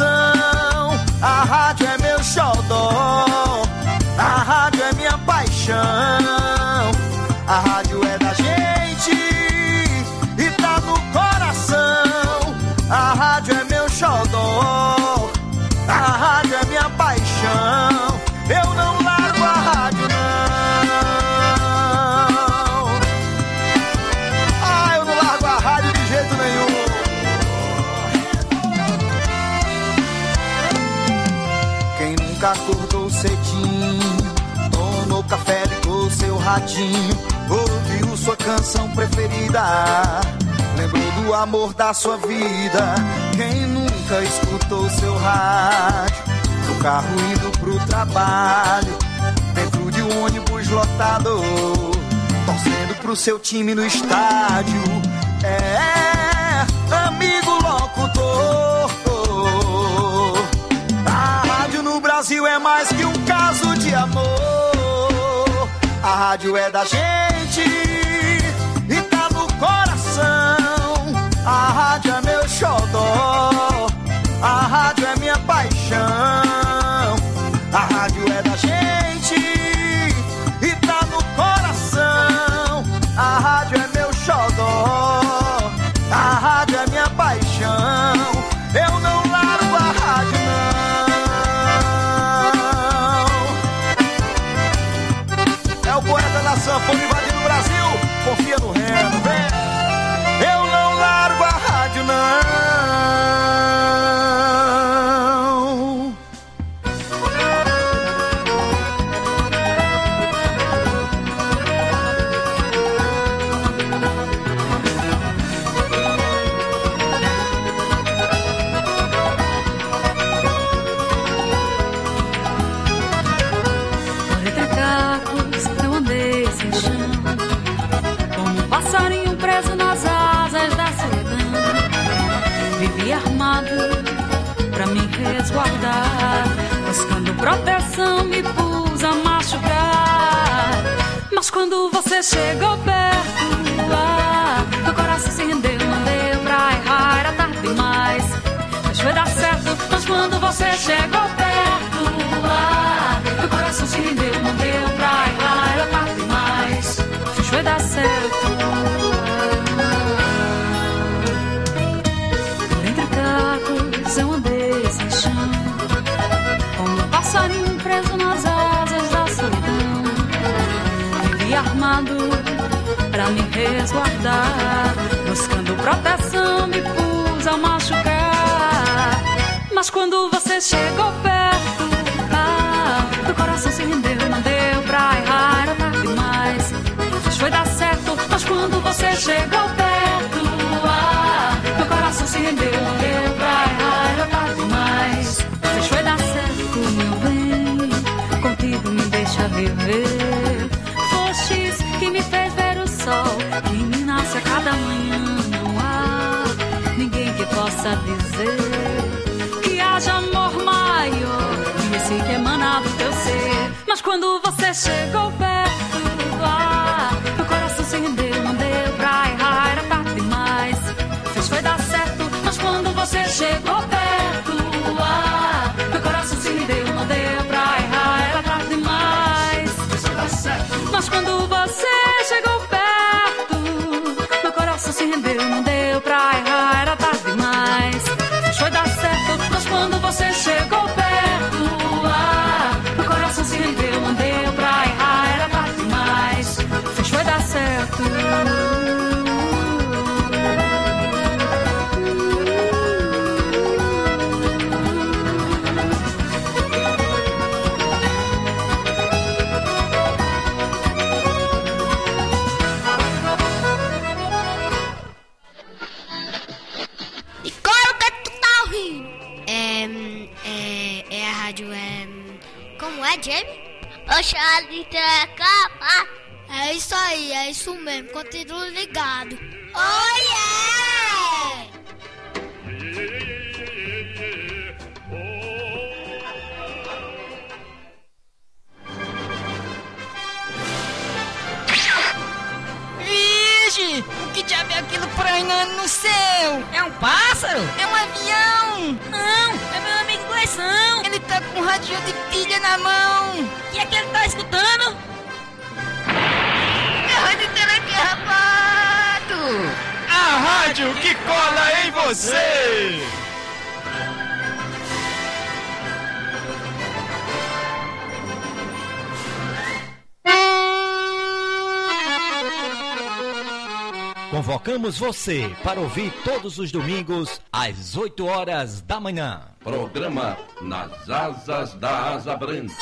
coração. A rádio é meu xodó. A rádio é minha paixão. A rádio é da gente e tá no coração. A rádio é meu xodó. A rádio é minha paixão. Nunca acordou cedinho, tomou café, ligou seu ratinho, ouviu sua canção preferida, lembrou do amor da sua vida. Quem nunca escutou seu rádio, no carro indo pro trabalho, dentro de um ônibus lotado, torcendo pro seu time no estádio. É, É mais que um caso de amor. A rádio é da gente e tá no coração. A rádio é meu xodó. A rádio é minha paixão. A rádio poeta quando você chegou perto, ah, meu coração se rendeu, não deu pra errar, era tarde demais. Mas foi dar certo, mas quando você chegou perto, ah, meu coração se rendeu, não deu pra errar, era tarde demais. Mas foi dar certo. Me resguardar, buscando proteção, me pus a machucar. Mas quando você chegou perto, ah, meu coração se rendeu, não deu pra errar, era tarde demais. Mas foi dar certo, mas quando você chegou perto, ah, meu coração se rendeu, não deu pra errar, era tarde demais. Mas foi dar certo, meu bem, contigo me deixa viver. Dizer que haja amor maior que esse que emana do teu ser. Mas quando você chegou attack. Você! Convocamos você para ouvir todos os domingos às 8 horas da manhã. Programa Nas Asas da Asa Branca.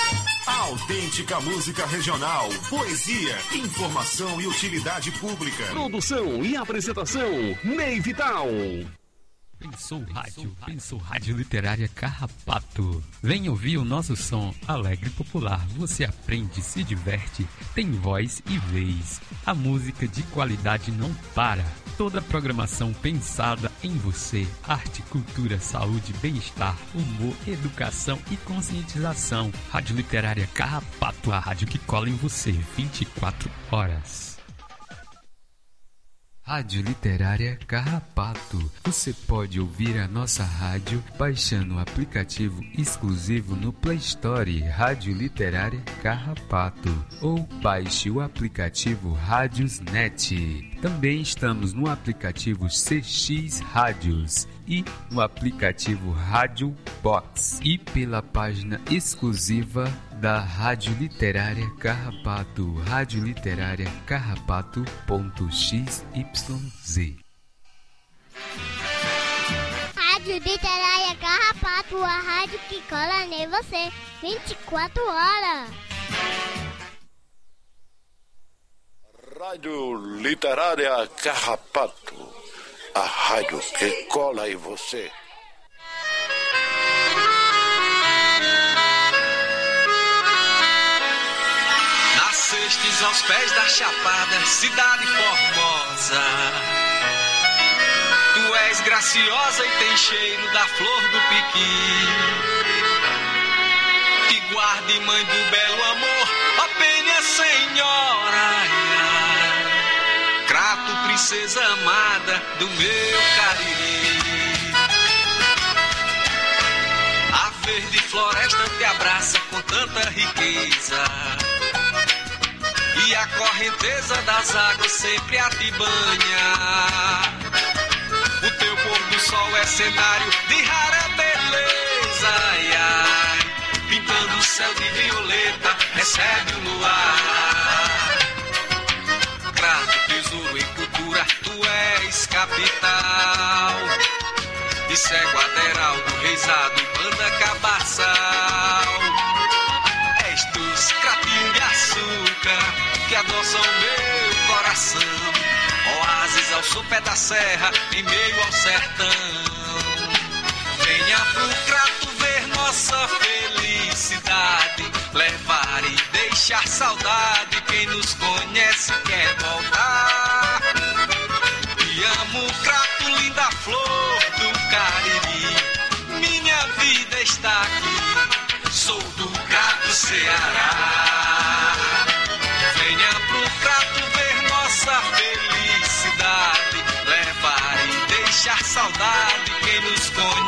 Autêntica música regional, poesia, informação e utilidade pública. Produção e apresentação, Ney Vital. Pensou Rádio, Pensou Rádio Literária Carrapato. Vem ouvir o nosso som alegre e popular. Você aprende, se diverte, tem voz e vez. A música de qualidade não para. Toda a programação pensada em você. Arte, cultura, saúde, bem-estar, humor, educação e conscientização. Rádio Literária Carrapato, a rádio que cola em você 24 horas. Rádio Literária Carrapato. Você pode ouvir a nossa rádio baixando o aplicativo exclusivo no Play Store Rádio Literária Carrapato ou baixe o aplicativo Rádiosnet. Também estamos no aplicativo CX Rádios e no aplicativo Rádio Box e pela página exclusiva da Rádio Literária Carrapato, Rádio Literária Carrapato.xyz. Rádio Literária Carrapato, a rádio que cola em você 24 horas. Rádio Literária Carrapato. A rádio que cola em você. Nascestes aos pés da Chapada, cidade formosa. Tu és graciosa e tem cheiro da flor do piqui. Te guarde, mãe do belo princesa amada do meu cariri. A verde floresta te abraça com tanta riqueza. E a correnteza das águas sempre a te banha. O teu pôr do sol é cenário de rara beleza. Ai, ai, pintando o céu de violeta, recebe o luar. És capital. De cego Aderaldo, reisado e banda cabaçal. És tu, cratinho de açúcar que adoçam meu coração. Oásis ao sopé da serra, em meio ao sertão. Venha pro crato ver nossa felicidade. Levar e deixar saudade. Quem nos conhece quer voltar. Sou do crato Ceará. Venha pro crato ver nossa felicidade. Levar e deixar saudade. Quem nos conhece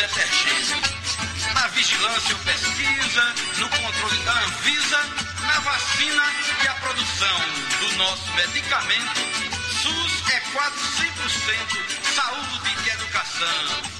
Seu detergente. Na vigilância ou pesquisa, no controle da Anvisa, na vacina e a produção do nosso medicamento, SUS é quase 100% saúde e educação.